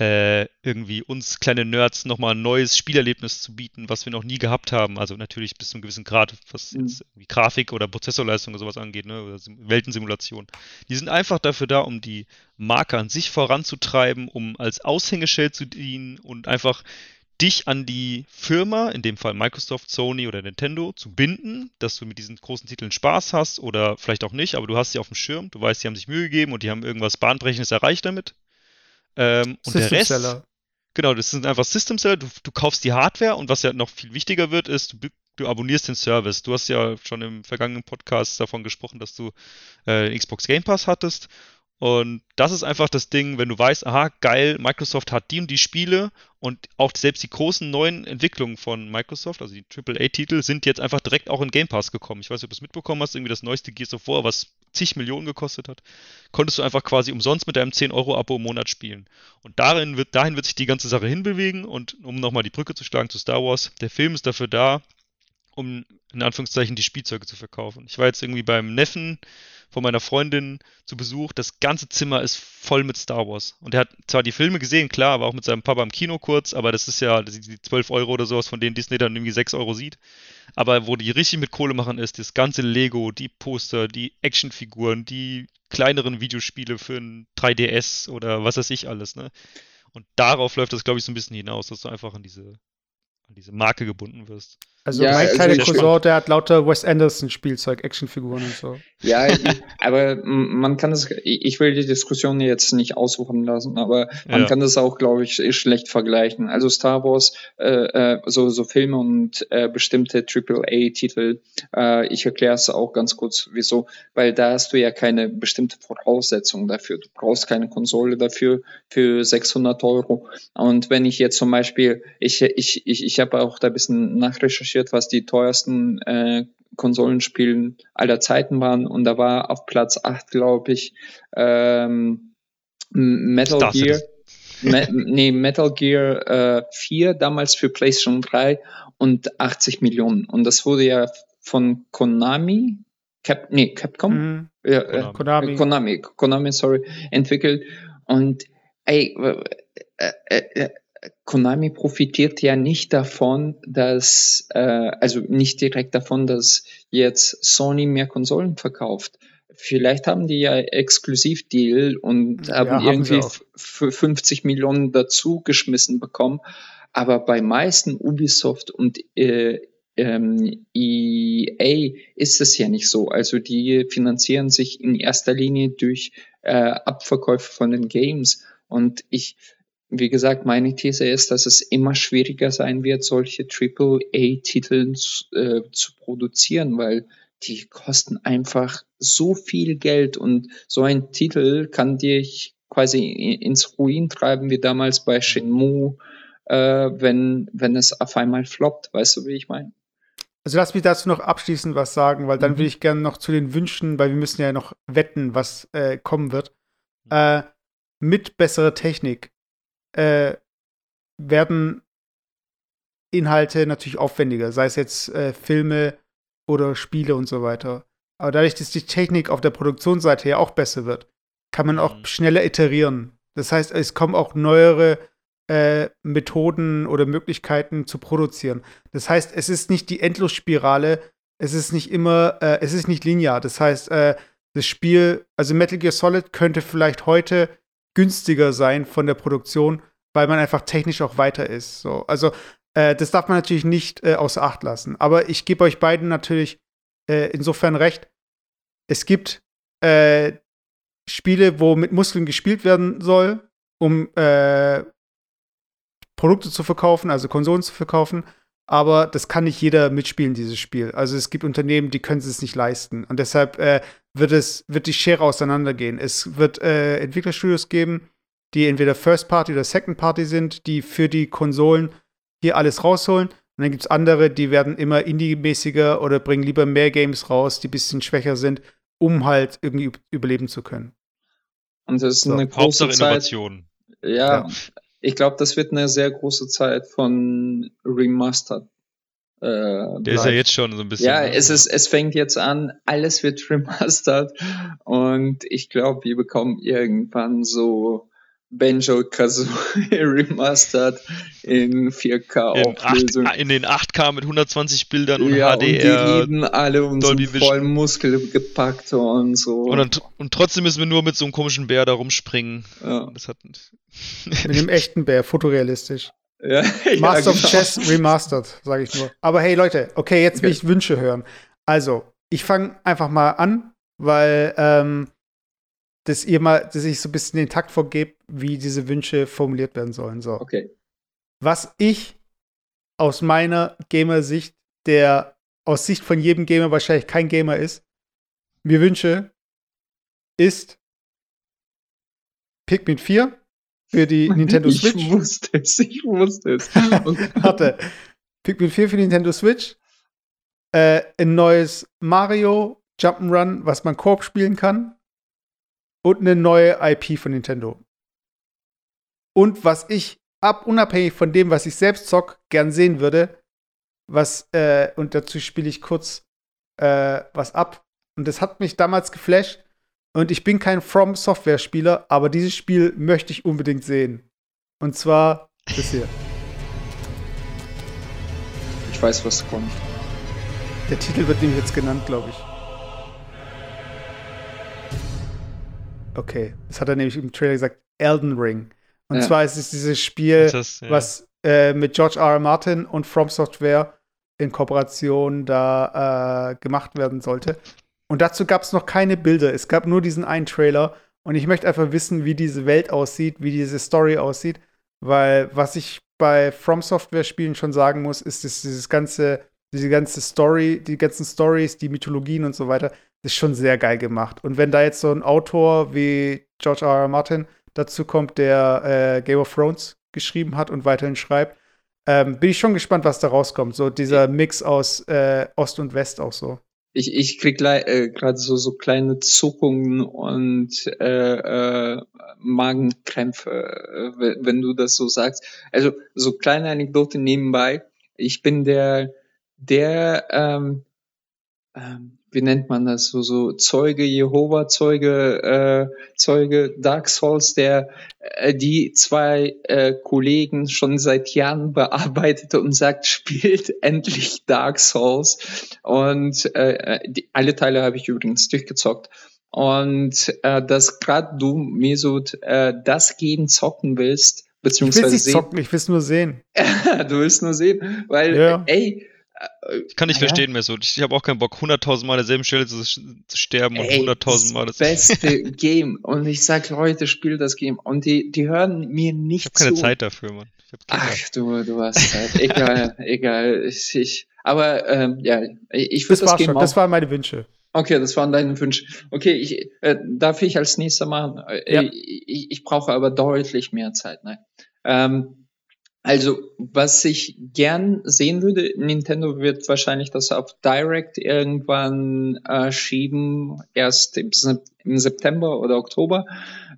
A: äh, irgendwie uns kleine Nerds nochmal ein neues Spielerlebnis zu bieten, was wir noch nie gehabt haben. Also natürlich bis zu einem gewissen Grad, was
C: Mhm.
A: jetzt Grafik oder Prozessorleistung oder sowas angeht, ne? oder Sim- Weltensimulation. Die sind einfach dafür da, um die Marke an sich voranzutreiben, um als Aushängeschild zu dienen und einfach dich an die Firma, in dem Fall Microsoft, Sony oder Nintendo, zu binden, dass du mit diesen großen Titeln Spaß hast oder vielleicht auch nicht, aber du hast sie auf dem Schirm, du weißt, sie haben sich Mühe gegeben und die haben irgendwas Bahnbrechendes erreicht damit. Ähm, und der Rest,
B: Seller.
A: genau, das sind einfach System Seller, du, du kaufst die Hardware und was ja noch viel wichtiger wird, ist, du, du abonnierst den Service. Du hast ja schon im vergangenen Podcast davon gesprochen, dass du äh, Xbox Game Pass hattest. Und das ist einfach das Ding, wenn du weißt, aha, geil, Microsoft hat die und die Spiele und auch selbst die großen neuen Entwicklungen von Microsoft, also die AAA-Titel, sind jetzt einfach direkt auch in Game Pass gekommen. Ich weiß nicht, ob du es mitbekommen hast, irgendwie das neueste Gears of War, was zig Millionen gekostet hat, konntest du einfach quasi umsonst mit deinem 10-Euro-Abo im Monat spielen. Und darin wird, dahin wird sich die ganze Sache hinbewegen und um nochmal die Brücke zu schlagen zu Star Wars, der Film ist dafür da, um in Anführungszeichen die Spielzeuge zu verkaufen. Ich war jetzt irgendwie beim Neffen von meiner Freundin zu Besuch. Das ganze Zimmer ist voll mit Star Wars. Und er hat zwar die Filme gesehen, klar, war auch mit seinem Papa im Kino kurz, aber das ist ja die 12 Euro oder sowas, von denen Disney dann irgendwie 6 Euro sieht. Aber wo die richtig mit Kohle machen, ist das ganze Lego, die Poster, die Actionfiguren, die kleineren Videospiele für ein 3DS oder was weiß ich alles, ne? Und darauf läuft das, glaube ich, so ein bisschen hinaus, dass du einfach an diese, an diese Marke gebunden wirst.
B: Also
C: Ja,
B: mein
C: also
B: kleiner
A: sehr
B: Cousin, der hat lauter Wes Anderson-Spielzeug, Actionfiguren und so.
C: Ja, aber man kann das, ich will die Diskussion jetzt nicht ausrufen lassen, aber man
A: Ja.
C: kann das auch, glaube ich, schlecht vergleichen. Also Star Wars, äh, äh, so, so Filme und äh, bestimmte AAA-Titel, äh, ich erkläre es auch ganz kurz, wieso, weil da hast du ja keine bestimmte Voraussetzung dafür. Du brauchst keine Konsole dafür für 600 Euro. Und wenn ich jetzt zum Beispiel, ich, ich, ich, ich habe auch da ein bisschen nachrecherchiert, was die teuersten äh, Konsolenspielen aller Zeiten waren und da war auf Platz 8, glaube ich, ähm, Metal
A: Star
C: Gear. Me nee, Metal Gear äh, 4 damals für PlayStation 3 und 80 Millionen. Und das wurde ja von Konami, Cap, nee, Capcom,
B: Mhm.
C: ja, äh,
A: Konami.
B: Konami.
C: Konami, sorry, entwickelt. Und ey, äh, äh, äh, Konami profitiert ja nicht davon, dass, äh, also nicht direkt davon, dass jetzt Sony mehr Konsolen verkauft. Vielleicht haben die ja Exklusivdeal und
B: Ja,
C: haben
B: haben
C: irgendwie für 50 Millionen dazu geschmissen bekommen. Aber bei meisten Ubisoft und äh, ähm, EA ist es ja nicht so. Also die finanzieren sich in erster Linie durch äh, Abverkäufe von den Games. Und ich, wie gesagt, meine These ist, dass es immer schwieriger sein wird, solche AAA-Titel zu, äh, zu produzieren, weil die kosten einfach so viel Geld und so ein Titel kann dich quasi ins Ruin treiben, wie damals bei Shenmue, äh, wenn, wenn es auf einmal floppt. Weißt du, wie ich meine?
B: Also lass mich dazu noch abschließend was sagen, weil dann
C: Mhm.
B: will ich gerne noch zu den Wünschen, weil wir müssen ja noch wetten, was äh, kommen wird. Äh, mit besserer Technik äh, werden Inhalte natürlich aufwendiger, sei es jetzt äh, Filme oder Spiele und so weiter. Aber dadurch, dass die Technik auf der Produktionsseite ja auch besser wird, kann man auch
A: Mhm.
B: schneller iterieren. Das heißt, es kommen auch neuere äh, Methoden oder Möglichkeiten zu produzieren. Das heißt, es ist nicht die Endlosspirale, es ist nicht immer, äh, es ist nicht linear. Das heißt, äh, das Spiel, also Metal Gear Solid könnte vielleicht heute günstiger sein von der Produktion, weil man einfach technisch auch weiter ist. So, also äh, das darf man natürlich nicht äh, außer Acht lassen. Aber ich gebe euch beiden natürlich äh, insofern recht. Es gibt äh, Spiele, wo mit Muskeln gespielt werden soll, um äh, Produkte zu verkaufen, also Konsolen zu verkaufen. Aber das kann nicht jeder mitspielen, dieses Spiel. Also es gibt Unternehmen, die können es nicht leisten. Und deshalb äh, wird es, wird die Schere auseinandergehen. Es wird äh, Entwicklerstudios geben, die entweder First Party oder Second Party sind, die für die Konsolen hier alles rausholen. Und dann gibt es andere, die werden immer indie-mäßiger oder bringen lieber mehr Games raus, die ein bisschen schwächer sind, um halt irgendwie überleben zu können.
C: Und das ist
A: so.
C: eine große
A: Hauptsache
C: Zeit.
A: Innovation.
C: Ja, ja, ich glaube, das wird eine sehr große Zeit von Remastered.
A: Äh, Der ist ja jetzt schon so ein bisschen.
C: Ja, es, ist, es fängt jetzt an, alles wird remastered und ich glaube, wir bekommen irgendwann so Banjo Kazooie remastered in 4K
A: in, Auflösung. 8, in den 8K mit 120 Bildern und
C: ja,
A: HDR.
C: Und die reden alle und Dolby so voll Muskel gepackt und so.
A: Und, dann, und, trotzdem müssen wir nur mit so einem komischen Bär da rumspringen.
C: Ja.
A: Das hat
B: mit dem echten Bär, fotorealistisch.
C: Ja,
B: Master
C: ja, genau.
B: of Chess Remastered, sage ich nur. Aber hey Leute, okay, jetzt will ich Wünsche hören. Also, ich fange einfach mal an, weil ähm, dass ihr mal, dass ich so ein bisschen den Takt vorgebe, wie diese Wünsche formuliert werden sollen. So.
C: Okay.
B: Was ich aus meiner Gamer-Sicht, der aus Sicht von jedem Gamer wahrscheinlich kein Gamer ist, mir wünsche, ist Pikmin 4 für die Nintendo Switch.
C: Ich wusste es, ich wusste es.
B: Warte. Pikmin 4 für die Nintendo Switch. Äh, ein neues Mario Jump'n'Run, was man Koop spielen kann und eine neue IP von Nintendo. Und was ich ab, unabhängig von dem, was ich selbst zock, gern sehen würde, was, äh, und dazu spiele ich kurz äh, was ab. Und das hat mich damals geflasht. Und ich bin kein From Software-Spieler, aber dieses Spiel möchte ich unbedingt sehen. Und zwar das hier.
C: Ich weiß, was kommt.
B: Der Titel wird nämlich jetzt genannt, glaube ich. Okay, das hat er nämlich im Trailer gesagt, Elden Ring. Und ja. zwar ist es dieses Spiel, das, ja. was äh, mit George R. R. Martin und From Software in Kooperation da äh, gemacht werden sollte. Und dazu gab es noch keine Bilder. Es gab nur diesen einen Trailer. Und ich möchte einfach wissen, wie diese Welt aussieht, wie diese Story aussieht. Weil was ich bei From Software Spielen schon sagen muss, ist, dass dieses ganze, diese ganze Story, die ganzen Stories, die Mythologien und so weiter, ist schon sehr geil gemacht. Und wenn da jetzt so ein Autor wie George R. R. Martin dazu kommt, der äh, Game of Thrones geschrieben hat und weiterhin schreibt, ähm, bin ich schon gespannt, was da rauskommt. So dieser Mix aus äh, Ost und West auch so.
C: Ich, ich krieg äh, gerade so, so kleine Zuckungen und äh, äh, Magenkrämpfe, äh, wenn du das so sagst. Also so kleine Anekdote nebenbei. Ich bin der, der ähm, ähm, wie nennt man das, so, so Zeuge Jehova, Zeuge, äh, Zeuge Dark Souls, der äh, die zwei äh, Kollegen schon seit Jahren bearbeitet und sagt, spielt endlich Dark Souls. Und äh, die, alle Teile habe ich übrigens durchgezockt. Und äh, dass gerade du, Mesut, äh, das Game zocken willst, beziehungsweise
B: ich will nicht zocken, ich will es nur sehen.
C: du willst nur sehen, weil,
B: ja.
C: ey,
A: ich kann nicht ja. verstehen mehr so. Ich habe auch keinen Bock, 100.000 Mal an derselben Stelle zu, zu sterben
C: Ey,
A: und 100.000 Mal
C: das beste Game. Und ich sag Leute, spiel das Game. Und die, die hören mir nicht
A: ich hab keine
C: zu.
A: Zeit dafür, Mann.
C: Ach, du, du hast Zeit. egal, egal. Ich, ich, aber ähm, ja, ich würde das,
B: das
C: Game
B: schon.
C: auch.
B: Das waren meine Wünsche.
C: Okay, das waren deine Wünsche. Okay, ich, äh, darf ich als nächster machen?
B: Ja.
C: Ich, ich, ich brauche aber deutlich mehr Zeit. Nein. Ähm, also, was ich gern sehen würde, Nintendo wird wahrscheinlich das auf Direct irgendwann äh, schieben, erst im, im, September oder Oktober.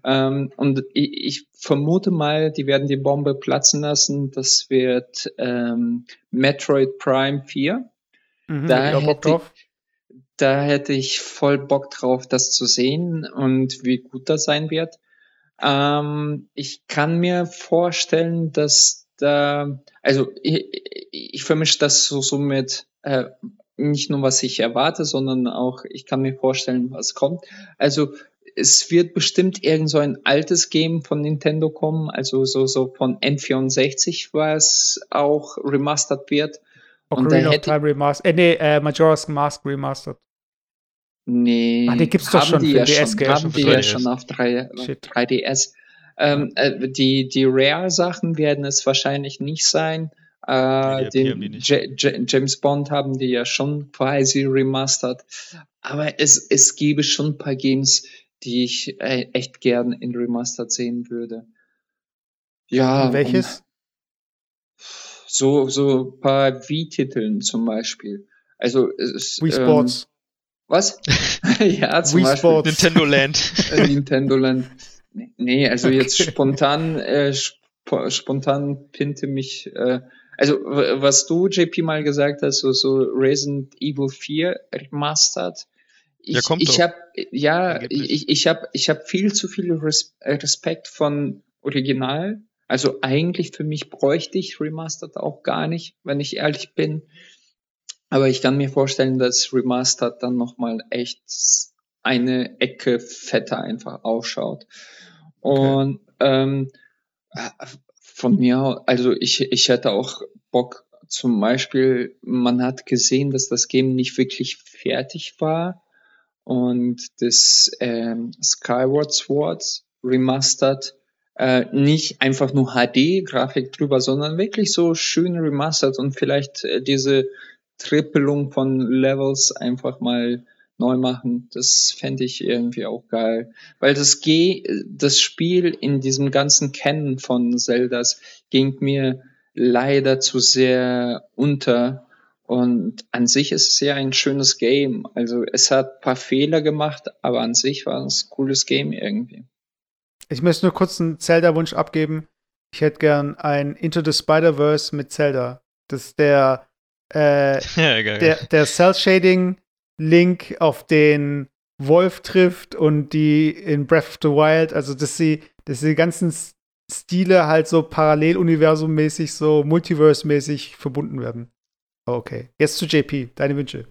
C: Ähm, und ich, ich, vermute mal, die werden die Bombe platzen lassen. Das wird ähm, Metroid Prime 4.
B: Mhm,
C: da, hätte ich, da hätte ich voll Bock drauf, das zu sehen und wie gut das sein wird. Ähm, ich kann mir vorstellen, dass da, also ich, ich vermische das so, so mit äh, nicht nur was ich erwarte, sondern auch ich kann mir vorstellen, was kommt. Also es wird bestimmt irgend so ein altes Game von Nintendo kommen, also so, so von N64, was auch remastered wird.
B: Ocarina of Time Remastered. Äh, nee, äh, Majora's Mask Remastered.
C: Nee.
B: Ah, die gibt's doch schon
C: die
B: für
C: ja
B: DS,
C: schon, haben
A: Schon für
C: die ja
A: 3DS.
C: schon auf 3,
B: Shit.
C: 3DS. Ähm, äh, die die Rare-Sachen werden es wahrscheinlich nicht sein. Äh,
A: Nee, die IP haben die
C: den
A: nicht.
C: Ja- Ja- James Bond haben die ja schon quasi remastered. Aber es, es gäbe schon ein paar Games, die ich äh, echt gern in Remastered sehen würde. Ja,
B: Und welches?
C: und so, so ein paar Wii-Titeln zum Beispiel. Also, es,
B: Wii
C: ähm,
B: Sports.
C: was? ja, zum
B: Wii
C: Beispiel.
B: Sports.
A: Nintendo Land.
C: Nintendo Land. Nee, also jetzt
B: Okay.
C: spontan, äh, sp spontan pinte mich, äh, also was du, JP, mal gesagt hast, so, so Resident Evil 4 Remastered. Ich,
A: Ja, kommt
C: ich habe ja, ich, ich habe ich hab viel zu viel Res Respekt von Original. Also eigentlich für mich bräuchte ich Remastered auch gar nicht, wenn ich ehrlich bin. Aber ich kann mir vorstellen, dass Remastered dann nochmal echt eine Ecke fetter einfach ausschaut. Und ähm, äh, von mir, also ich, ich hätte auch Bock, zum Beispiel, man hat gesehen, dass das Game nicht wirklich fertig war und das ähm, Skyward Swords Remastered äh, nicht einfach nur HD-Grafik drüber, sondern wirklich so schön remastered und vielleicht äh, diese Trippelung von Levels einfach mal neu machen. Das fände ich irgendwie auch geil. Weil das G, das Spiel in diesem ganzen Kennen von Zeldas ging mir leider zu sehr unter. Und an sich ist es ja ein schönes Game. Also es hat paar Fehler gemacht, aber an sich war es ein cooles Game irgendwie.
B: Ich möchte nur kurz einen Zelda-Wunsch abgeben. Ich hätte gern ein Into the Spider-Verse mit Zelda. Das ist der, äh,
A: ja,
B: der, der Cell-Shading-Link auf den Wolf trifft und die in Breath of the Wild, also dass sie, dass die ganzen Stile halt so Paralleluniversum-mäßig, so Multiverse-mäßig verbunden werden. Oh, Okay, jetzt zu JP, deine Wünsche.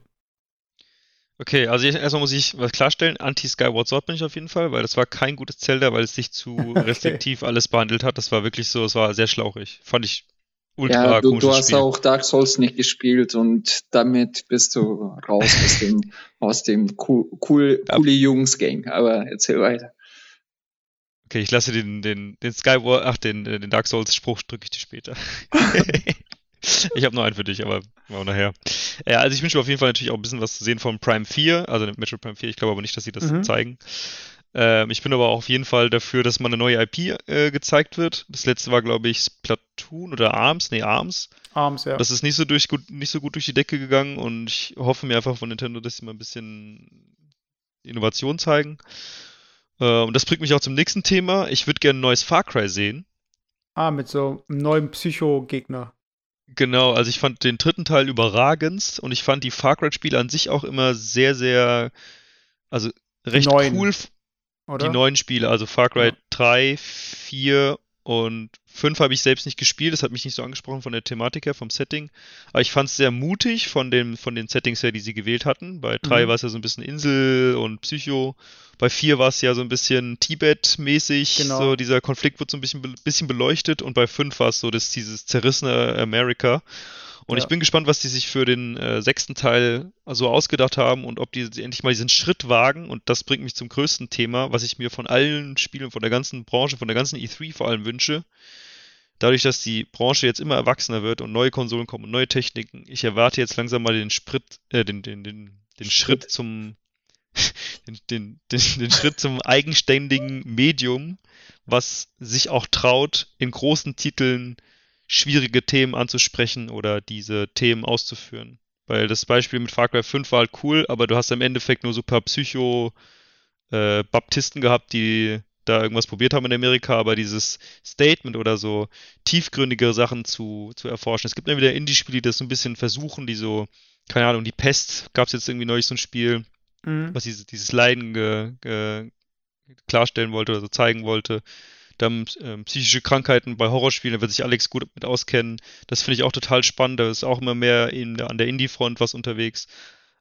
A: Okay, also ich- erstmal muss ich was klarstellen. Anti-Skyward Sword bin ich auf jeden Fall, weil das war kein gutes Zelda, weil es sich zu
B: Okay.
A: restriktiv alles behandelt hat. Das war wirklich so, es war sehr schlauchig. Fand ich ultra
C: Ja, du, du hast
A: Spiel.
C: auch Dark Souls nicht gespielt und damit bist du raus aus dem, aus dem cool, cool,
A: Ja.
C: coole Jungs-Gang. Aber erzähl weiter.
A: Okay, ich lasse den, den, den Skyward, ach, den, äh, den Dark Souls-Spruch drücke ich dir später. ich habe noch einen für dich, aber machen wir nachher. Ja, also ich wünsche mir auf jeden Fall natürlich auch ein bisschen was zu sehen von Prime 4, also Metroid Prime 4. Ich glaube aber nicht, dass sie das
B: Mhm.
A: zeigen. Ähm, ich bin aber auch auf jeden Fall dafür, dass mal eine neue IP äh, gezeigt wird. Das letzte war, glaube ich, Splatoon oder ARMS, nee, ARMS.
B: Arms, ja.
A: Das ist nicht so, durch, gut, nicht so gut durch die Decke gegangen und ich hoffe mir einfach von Nintendo, dass sie mal ein bisschen Innovation zeigen. Äh, und das bringt mich auch zum nächsten Thema. Ich würde gerne ein neues Far Cry sehen.
B: ah, mit so einem neuen Psycho-Gegner.
A: Genau, also ich fand den dritten Teil überragend und ich fand die Far Cry-Spiele an sich auch immer sehr, sehr, also recht
B: neuen,
A: cool,
B: Oder?
A: die neuen Spiele, also Far Cry
B: Ja.
A: 3, 4 und 5 habe ich selbst nicht gespielt, das hat mich nicht so angesprochen von der Thematik her, vom Setting, aber ich fand es sehr mutig von, dem, von den Settings her, die sie gewählt hatten. Bei 3
B: Mhm.
A: war es ja so ein bisschen Insel und Psycho, bei 4 war es ja so ein bisschen Tibet-mäßig,
B: Genau.
A: so dieser Konflikt wird so ein bisschen, bisschen beleuchtet und bei 5 war es so das, dieses zerrissene Amerika. Und
B: Ja.
A: ich bin gespannt, was die sich für den äh, sechsten Teil so ausgedacht haben und ob die endlich mal diesen Schritt wagen. Und das bringt mich zum größten Thema, was ich mir von allen Spielen, von der ganzen Branche, von der ganzen E3 vor allem wünsche. Dadurch, dass die Branche jetzt immer erwachsener wird und neue Konsolen kommen und neue Techniken, ich erwarte jetzt langsam mal den Sprit, äh, den, den, den, den Schritt zum, den, den, den, den Schritt zum eigenständigen Medium, was sich auch traut, in großen Titeln schwierige Themen anzusprechen oder diese Themen auszuführen. Weil das Beispiel mit Far Cry 5 war halt cool, aber du hast im Endeffekt nur so ein paar Psycho-Baptisten gehabt, die da irgendwas probiert haben in Amerika, aber dieses Statement oder so tiefgründigere Sachen zu, zu erforschen. Es gibt immer wieder Indie-Spiele, die das so ein bisschen versuchen, die so, keine Ahnung, die Pest gab es jetzt irgendwie neulich so ein Spiel,
B: Mhm.
A: was dieses, dieses Leiden ge, ge, klarstellen wollte oder so zeigen wollte. Dann ähm, psychische Krankheiten bei Horrorspielen, da wird sich Alex gut mit auskennen. Das finde ich auch total spannend. Da ist auch immer mehr in, an der Indie-Front was unterwegs.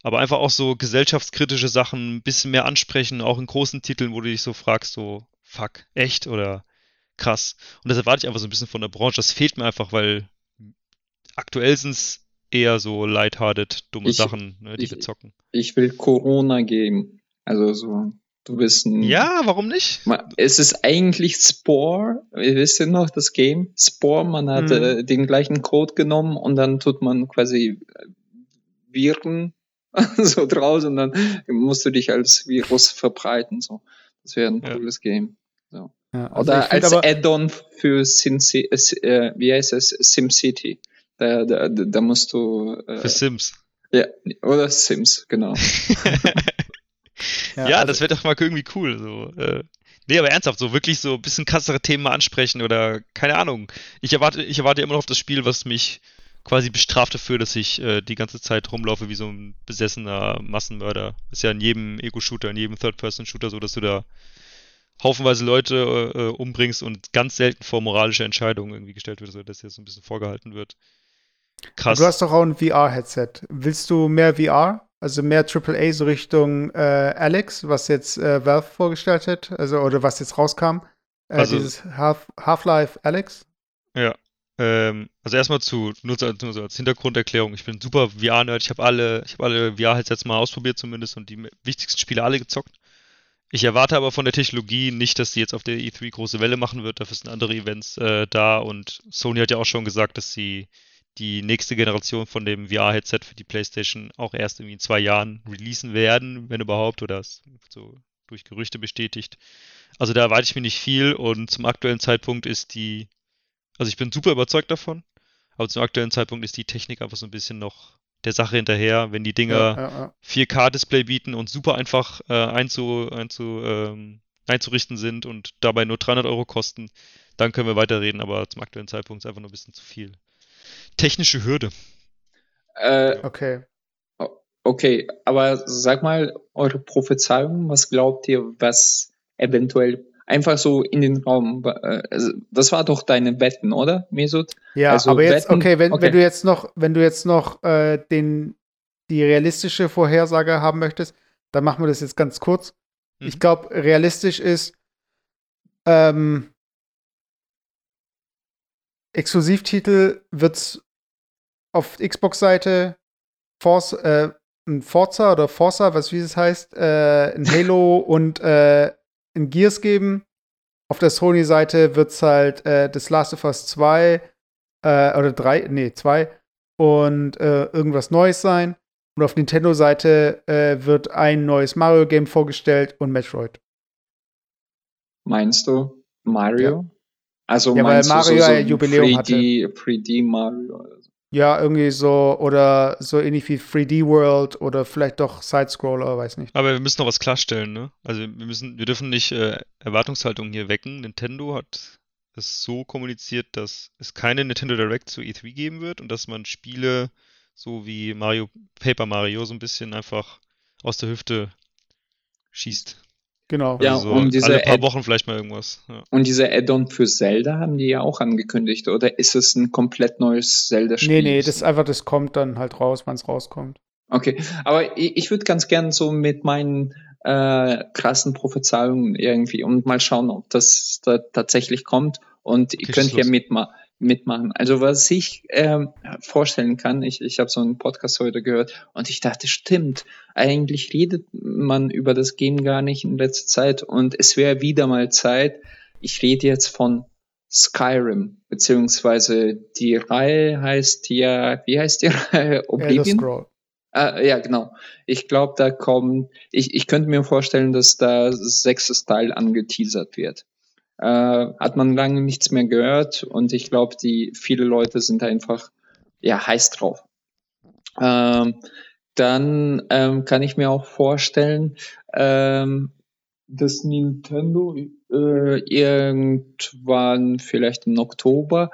A: Aber einfach auch so gesellschaftskritische Sachen ein bisschen mehr ansprechen, auch in großen Titeln, wo du dich so fragst, so, fuck, echt oder krass. Und das erwarte ich einfach so ein bisschen von der Branche. Das fehlt mir einfach, weil aktuell sind es eher so lighthearted, dumme
C: Ich-
A: Sachen, ne, die
C: ich-
A: wir zocken.
C: Ich will Corona geben. Also so, du bist ein.
A: Ja, warum nicht?
C: Es ist eigentlich Spore. Wisst ihr noch das Game? Spore, man hat
B: Mhm.
C: äh, den gleichen Code genommen und dann tut man quasi äh, Viren so draus und dann musst du dich als Virus verbreiten. So. Das wäre ein
A: Ja.
C: cooles Game.
B: Ja, also
C: Oder als Add-on für Sim, äh, wie heißt es? SimCity. Da, da, da musst du äh,
A: Für Sims.
C: ja, oder Sims, genau.
A: Ja,
B: also-
A: das wäre doch mal irgendwie cool. So. Äh, nee, aber ernsthaft, so wirklich so ein bisschen krassere Themen mal ansprechen oder keine Ahnung. Ich erwarte, ich erwarte immer noch auf das Spiel, was mich quasi bestraft dafür, dass ich äh, die ganze Zeit rumlaufe wie so ein besessener Massenmörder. Ist ja in jedem Ego-Shooter, in jedem Third-Person-Shooter so, dass du da haufenweise Leute äh, umbringst und ganz selten vor moralische Entscheidungen irgendwie gestellt wird, so dass dir so ein bisschen vorgehalten wird. Krass.
B: Du hast doch auch ein VR-Headset. Willst du mehr VR? Also mehr AAA so Richtung äh, Alex, was jetzt äh, Valve vorgestellt hat, also oder was jetzt rauskam. Äh,
A: Also-
B: dieses Half- Half-Life Alex.
A: Ja. Ähm, also erstmal zu, nur so, nur als Hintergrunderklärung, ich bin ein super VR-Nerd, ich habe alle, ich habe alle VR-Headsets mal ausprobiert zumindest und die wichtigsten Spiele alle gezockt. Ich erwarte aber von der Technologie nicht, dass die jetzt auf der E3 große Welle machen wird, dafür sind andere Events äh, da und Sony hat ja auch schon gesagt, dass sie die nächste Generation von dem VR-Headset für die PlayStation auch erst irgendwie in zwei Jahren releasen werden, wenn überhaupt, oder es so durch Gerüchte bestätigt. Also da erwarte ich mir nicht viel und zum aktuellen Zeitpunkt ist die also ich bin super überzeugt davon, aber zum aktuellen Zeitpunkt ist die Technik einfach so ein bisschen noch der Sache hinterher, wenn die Dinger
B: Ja, ja, ja.
A: 4K-Display bieten und super einfach äh, einzu, einzu, ähm, einzurichten sind und dabei nur 300 Euro kosten, dann können wir weiterreden, aber zum aktuellen Zeitpunkt ist einfach nur ein bisschen zu viel. Technische Hürde.
C: Äh,
B: Okay.
C: okay, aber sag mal eure Prophezeiung, was glaubt ihr, was eventuell einfach so in den Raum, äh, also das war doch deine Wetten, oder, Mesut?
B: Ja,
C: Also
B: aber jetzt,
C: Wetten-
B: okay, wenn,
C: okay.
B: wenn du jetzt noch, wenn du jetzt noch äh, den, die realistische Vorhersage haben möchtest, dann machen wir das jetzt ganz kurz.
A: Mhm.
B: Ich glaube, realistisch ist, ähm, Exklusivtitel wird's auf Xbox-Seite Force, äh, ein Forza oder Forza, was wie es heißt, äh, ein Halo und äh, ein Gears geben. Auf der Sony-Seite wird's halt äh, das Last of Us 2 äh, oder 3, nee, 2 und äh, irgendwas Neues sein. Und auf Nintendo-Seite äh, wird ein neues Mario-Game vorgestellt und Metroid.
C: Meinst du Mario? Also
B: Ja, weil Mario
C: so, so
B: Jubiläum
C: 3D, 3D Mario oder so?
B: Ja, irgendwie so, oder so ähnlich wie 3D World oder vielleicht doch Sidescroller, weiß nicht.
A: Aber wir müssen noch was klarstellen, ne? Also wir müssen, wir dürfen nicht äh, Erwartungshaltung hier wecken. Nintendo hat es so kommuniziert, dass es keine Nintendo Direct zu E3 geben wird und dass man Spiele so wie Mario, Paper Mario so ein bisschen einfach aus der Hüfte schießt.
B: Genau.
C: Ja,
A: Also so
C: und diese
A: alle paar
C: Ad-
A: Wochen vielleicht mal irgendwas. Ja.
C: Und diese Add-on für Zelda haben die ja auch angekündigt, oder ist es ein komplett neues Zelda-Spiel?
B: nee, nee, das ist einfach, das kommt dann halt raus, wann es rauskommt.
C: Okay, aber ich, ich würde ganz gern so mit meinen äh, krassen Prophezeiungen irgendwie und mal schauen, ob das da tatsächlich kommt. Und ihr könnt
A: schieß
C: ja
A: los.
C: Mitma mitmachen. Also was ich ähm, vorstellen kann, ich, ich habe so einen Podcast heute gehört und ich dachte, stimmt, eigentlich redet man über das Game gar nicht in letzter Zeit und es wäre wieder mal Zeit. Ich rede jetzt von Skyrim, beziehungsweise die Reihe heißt ja, wie heißt die Reihe? Oblivion? Ah, ja, genau. Ich glaube, da kommen, ich, ich könnte mir vorstellen, dass da sechstes Teil angeteasert wird. Äh, hat man lange nichts mehr gehört und ich glaube, die viele Leute sind einfach ja heiß drauf. Ähm, dann ähm, kann ich mir auch vorstellen, ähm, dass Nintendo äh, irgendwann vielleicht im Oktober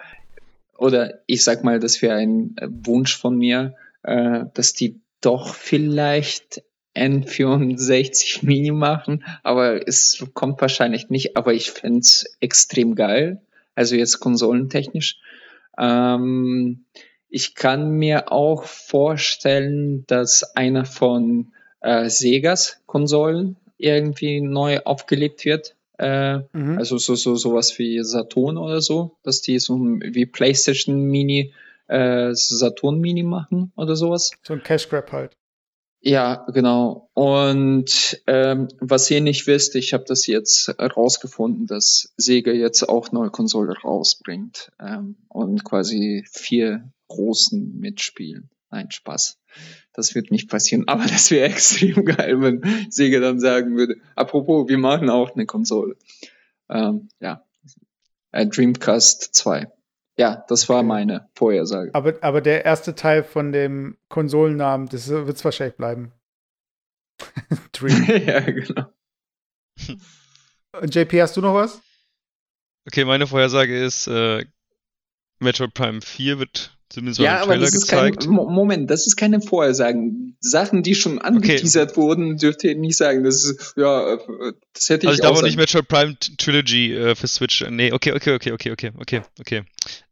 C: oder ich sag mal, das wäre ein Wunsch von mir, äh, dass die doch vielleicht N64 Mini machen, aber es kommt wahrscheinlich nicht, aber ich fänd's extrem geil. Also jetzt konsolentechnisch. Ähm, ich kann mir auch vorstellen, dass einer von äh, Segas Konsolen irgendwie neu aufgelebt wird. Äh,
B: Mhm.
C: also so, so sowas wie Saturn oder so, dass die so wie PlayStation Mini äh, Saturn Mini machen oder sowas.
B: So ein Cash Grab halt.
C: Ja, genau. Und ähm, was ihr nicht wisst, ich habe das jetzt rausgefunden, dass Sega jetzt auch neue Konsole rausbringt ähm, und quasi vier großen mitspielen. Nein, Spaß. Das wird nicht passieren, aber das wäre extrem geil, wenn Sega dann sagen würde, apropos, wir machen auch eine Konsole. Ähm, ja, Dreamcast 2. Ja, das war meine Vorhersage.
B: Aber, aber der erste Teil von dem Konsolennamen, das wird es wahrscheinlich bleiben.
C: Dream. ja, genau.
B: Und JP, hast du noch was?
A: Okay, meine Vorhersage ist, äh, Metroid Prime 4 wird Zumindest
C: ja, aber das ist kein, Moment, das ist keine Vorhersagen. Sachen, die schon angeteasert okay. wurden, dürft ihr nicht sagen. Das ist, ja, das hätte ich
A: Also ich auch nicht Metroid Prime Trilogy äh, für Switch. Nee, okay, okay, okay, okay, okay, okay, okay.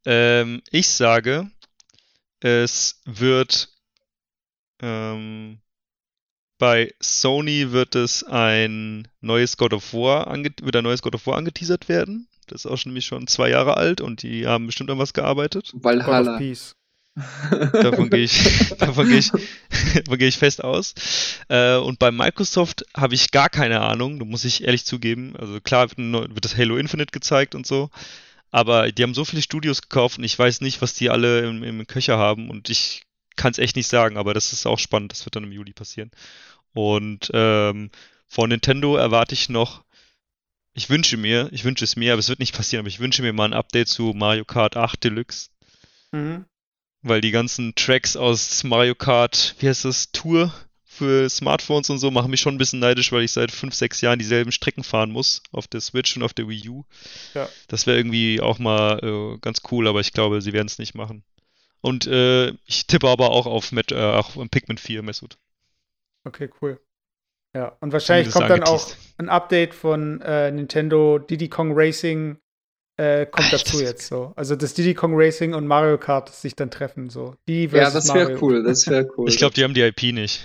A: Ähm, ich sage, es wird ähm, bei Sony wird es ein neues God of War wird ein neues God of War angeteasert werden. Das ist auch schon nämlich schon zwei Jahre alt und die haben bestimmt an was gearbeitet.
C: Valhalla.
A: davon gehe ich, davon gehe ich, davon gehe ich fest aus. Äh, und bei Microsoft habe ich gar keine Ahnung, da muss ich ehrlich zugeben. Also klar wird, wird das Halo Infinite gezeigt und so. Aber die haben so viele Studios gekauft und ich weiß nicht, was die alle im, im Köcher haben und ich kann es echt nicht sagen, aber das ist auch spannend. Das wird dann im Juli passieren. Und ähm, von Nintendo erwarte ich noch ich wünsche mir, ich wünsche es mir, aber es wird nicht passieren, aber ich wünsche mir mal ein Update zu Mario Kart 8 Deluxe. Mhm. Weil die ganzen Tracks aus Mario Kart, wie heißt das, Tour für Smartphones und so, machen mich schon ein bisschen neidisch, weil ich seit 5, 6 Jahren dieselben Strecken fahren muss auf der Switch und auf der Wii U. Ja. Das wäre irgendwie auch mal äh, ganz cool, aber ich glaube, sie werden es nicht machen. Und äh, ich tippe aber auch auf, Met, äh, auch Pikmin 4, Mesut.
B: Okay, cool. Ja, und wahrscheinlich kommt dann auch ein Update von äh, Nintendo Diddy Kong Racing äh, kommt Alter, dazu jetzt so. Also das Diddy Kong Racing und Mario Kart sich dann treffen so.
C: Die ja, das wäre cool, das wäre cool.
A: Ich glaube, die haben die IP nicht.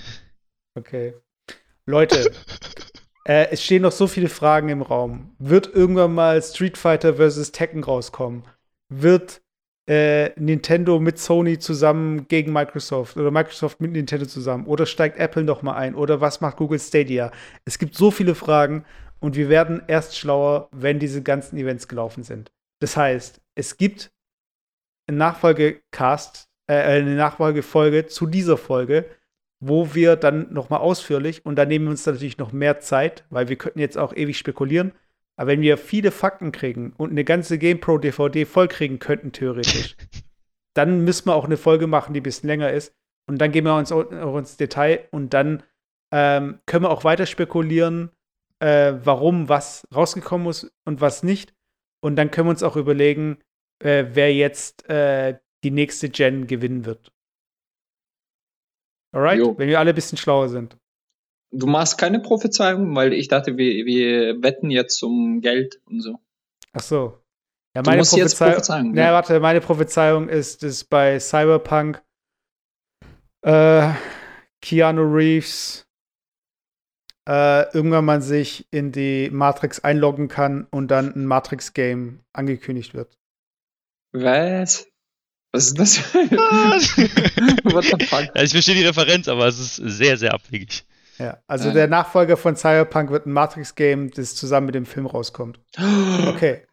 B: Okay. Leute, äh, es stehen noch so viele Fragen im Raum. Wird irgendwann mal Street Fighter vs. Tekken rauskommen? Wird äh, Nintendo mit Sony zusammen gegen Microsoft oder Microsoft mit Nintendo zusammen oder steigt Apple noch mal ein oder was macht Google Stadia? Es gibt so viele Fragen und wir werden erst schlauer, wenn diese ganzen Events gelaufen sind. Das heißt, es gibt einen Nachfolgecast, äh, eine Nachfolgefolge zu dieser Folge, wo wir dann noch mal ausführlich und da nehmen wir uns natürlich noch mehr Zeit, weil wir könnten jetzt auch ewig spekulieren aber wenn wir viele Fakten kriegen und eine ganze GamePro DVD vollkriegen könnten, theoretisch, dann müssen wir auch eine Folge machen, die ein bisschen länger ist. Und dann gehen wir uns auch ins Detail und dann ähm, können wir auch weiter spekulieren, äh, warum was rausgekommen ist und was nicht. Und dann können wir uns auch überlegen, äh, wer jetzt äh, die nächste Gen gewinnen wird. Alright? Jo. Wenn wir alle ein bisschen schlauer sind.
C: Du machst keine Prophezeiung, weil ich dachte, wir, wir wetten jetzt um Geld und so.
B: Ach so. Ja, meine du musst jetzt Prophezeiung. Ja, warte, meine Prophezeiung ist, dass bei Cyberpunk äh, Keanu Reeves äh, irgendwann man sich in die Matrix einloggen kann und dann ein Matrix-Game angekündigt wird.
C: Was? Was ist das?
A: What the fuck? Ja, ich verstehe die Referenz, aber es ist sehr, sehr abwegig.
B: Ja, also äh. der Nachfolger von Cyberpunk wird ein Matrix-Game, das zusammen mit dem Film rauskommt. Okay.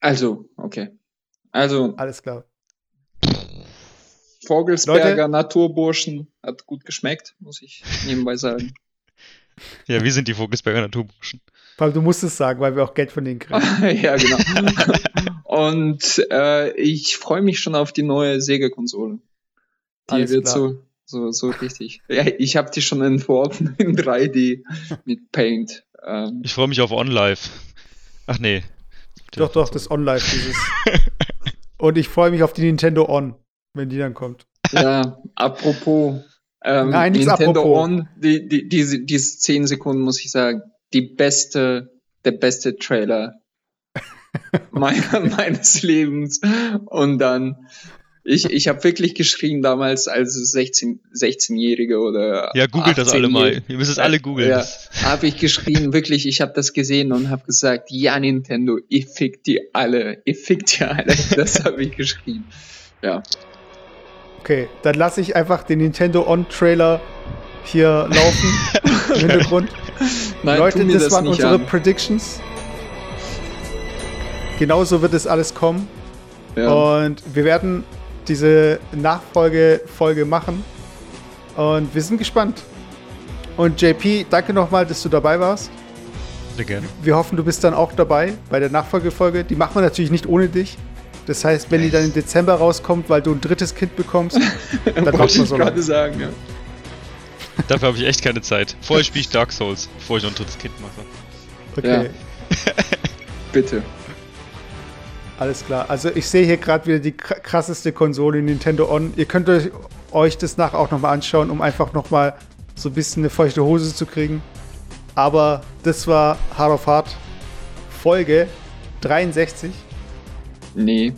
C: Also, okay. Also.
B: Alles klar.
C: Vogelsberger Leute? Naturburschen hat gut geschmeckt, muss ich nebenbei sagen.
A: Ja, wir sind die Vogelsberger Naturburschen.
B: Weil du musst es sagen, weil wir auch Geld von denen kriegen.
C: ja, genau. Und äh, ich freue mich schon auf die neue Sega-Konsole. Die Alles wird klar. so so, so richtig. Ja, ich habe die schon entworfen in 3D mit Paint.
A: Ähm. Ich freue mich auf OnLive. Ach nee.
B: Doch, doch, das OnLive, dieses. Und ich freue mich auf die Nintendo On, wenn die dann kommt.
C: Ja, apropos. Ähm, Nein, Nintendo apropos. On, die, die, diese, diese 10 Sekunden muss ich sagen, die beste, der beste Trailer meines Lebens. Und dann ich, ich habe wirklich geschrien damals als 16, 16-Jährige oder.
A: Ja, googelt das alle mal. Ihr müsst es alle googeln. Ja,
C: habe ich geschrien, wirklich, ich habe das gesehen und habe gesagt, ja, Nintendo, ihr fickt die alle, ihr fickt die alle. Das habe ich geschrien. Ja.
B: Okay, dann lasse ich einfach den Nintendo On-Trailer hier laufen im Hintergrund.
C: Nein, tu
B: Leute,
C: mir
B: das,
C: das
B: waren
C: nicht
B: unsere
C: an.
B: Predictions. Genauso wird es alles kommen.
C: Ja.
B: Und wir werden diese Nachfolgefolge machen. Und wir sind gespannt. Und JP, danke nochmal, dass du dabei warst.
A: Sehr gerne.
B: Wir hoffen, du bist dann auch dabei bei der Nachfolgefolge. Die machen wir natürlich nicht ohne dich. Das heißt, wenn die dann im Dezember rauskommt, weil du ein drittes Kind bekommst, dann
C: Wollte
B: macht man
C: ich
B: so
C: gerade sagen, ja.
A: Dafür habe ich echt keine Zeit. Vorher spiele ich Dark Souls, bevor ich noch ein drittes Kind mache.
B: Okay,
C: Bitte.
B: Alles klar. Also ich sehe hier gerade wieder die kr- krasseste Konsole Nintendo On. Ihr könnt euch, euch das nachher auch nochmal anschauen, um einfach nochmal so ein bisschen eine feuchte Hose zu kriegen. Aber das war Hard of Hard Folge 63.
C: Nee.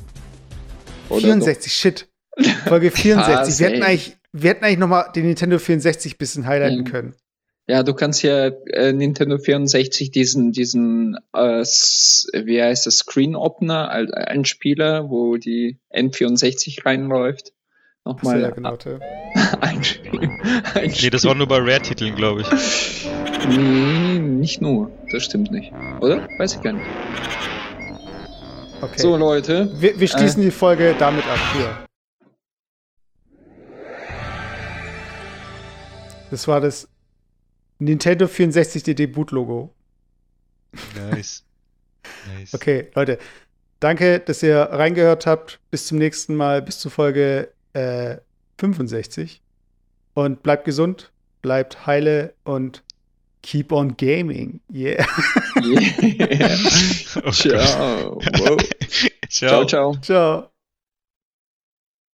C: Oder
B: 64, shit. Folge 64.
C: Krass,
B: wir, hätten eigentlich, wir hätten eigentlich nochmal den Nintendo 64 bisschen highlighten
C: Ja.
B: können.
C: Ja, du kannst ja äh, Nintendo 64 diesen, diesen, äh, wie heißt das, Screen Opener, ein, ein Spieler, wo die N64 reinläuft, nochmal
B: ja, genau.
C: Einspielen.
A: Nee, das war nur bei Rare-Titeln, glaube ich.
C: Nee, nicht nur. Das stimmt nicht. Oder? Weiß ich gar nicht.
B: Okay.
C: So, Leute.
B: wir, wir schließen die Folge damit ab. Hier. Das war das Nintendo 64 die Debut-Logo.
A: Nice. Nice.
B: Okay, Leute. Danke, dass ihr reingehört habt. Bis zum nächsten Mal, bis zur Folge äh, 65. Und bleibt gesund, bleibt heile und keep on gaming. Yeah.
C: Yeah.
A: Oh.
C: Ciao.
A: Ciao.
C: Ciao, ciao.
B: Ciao.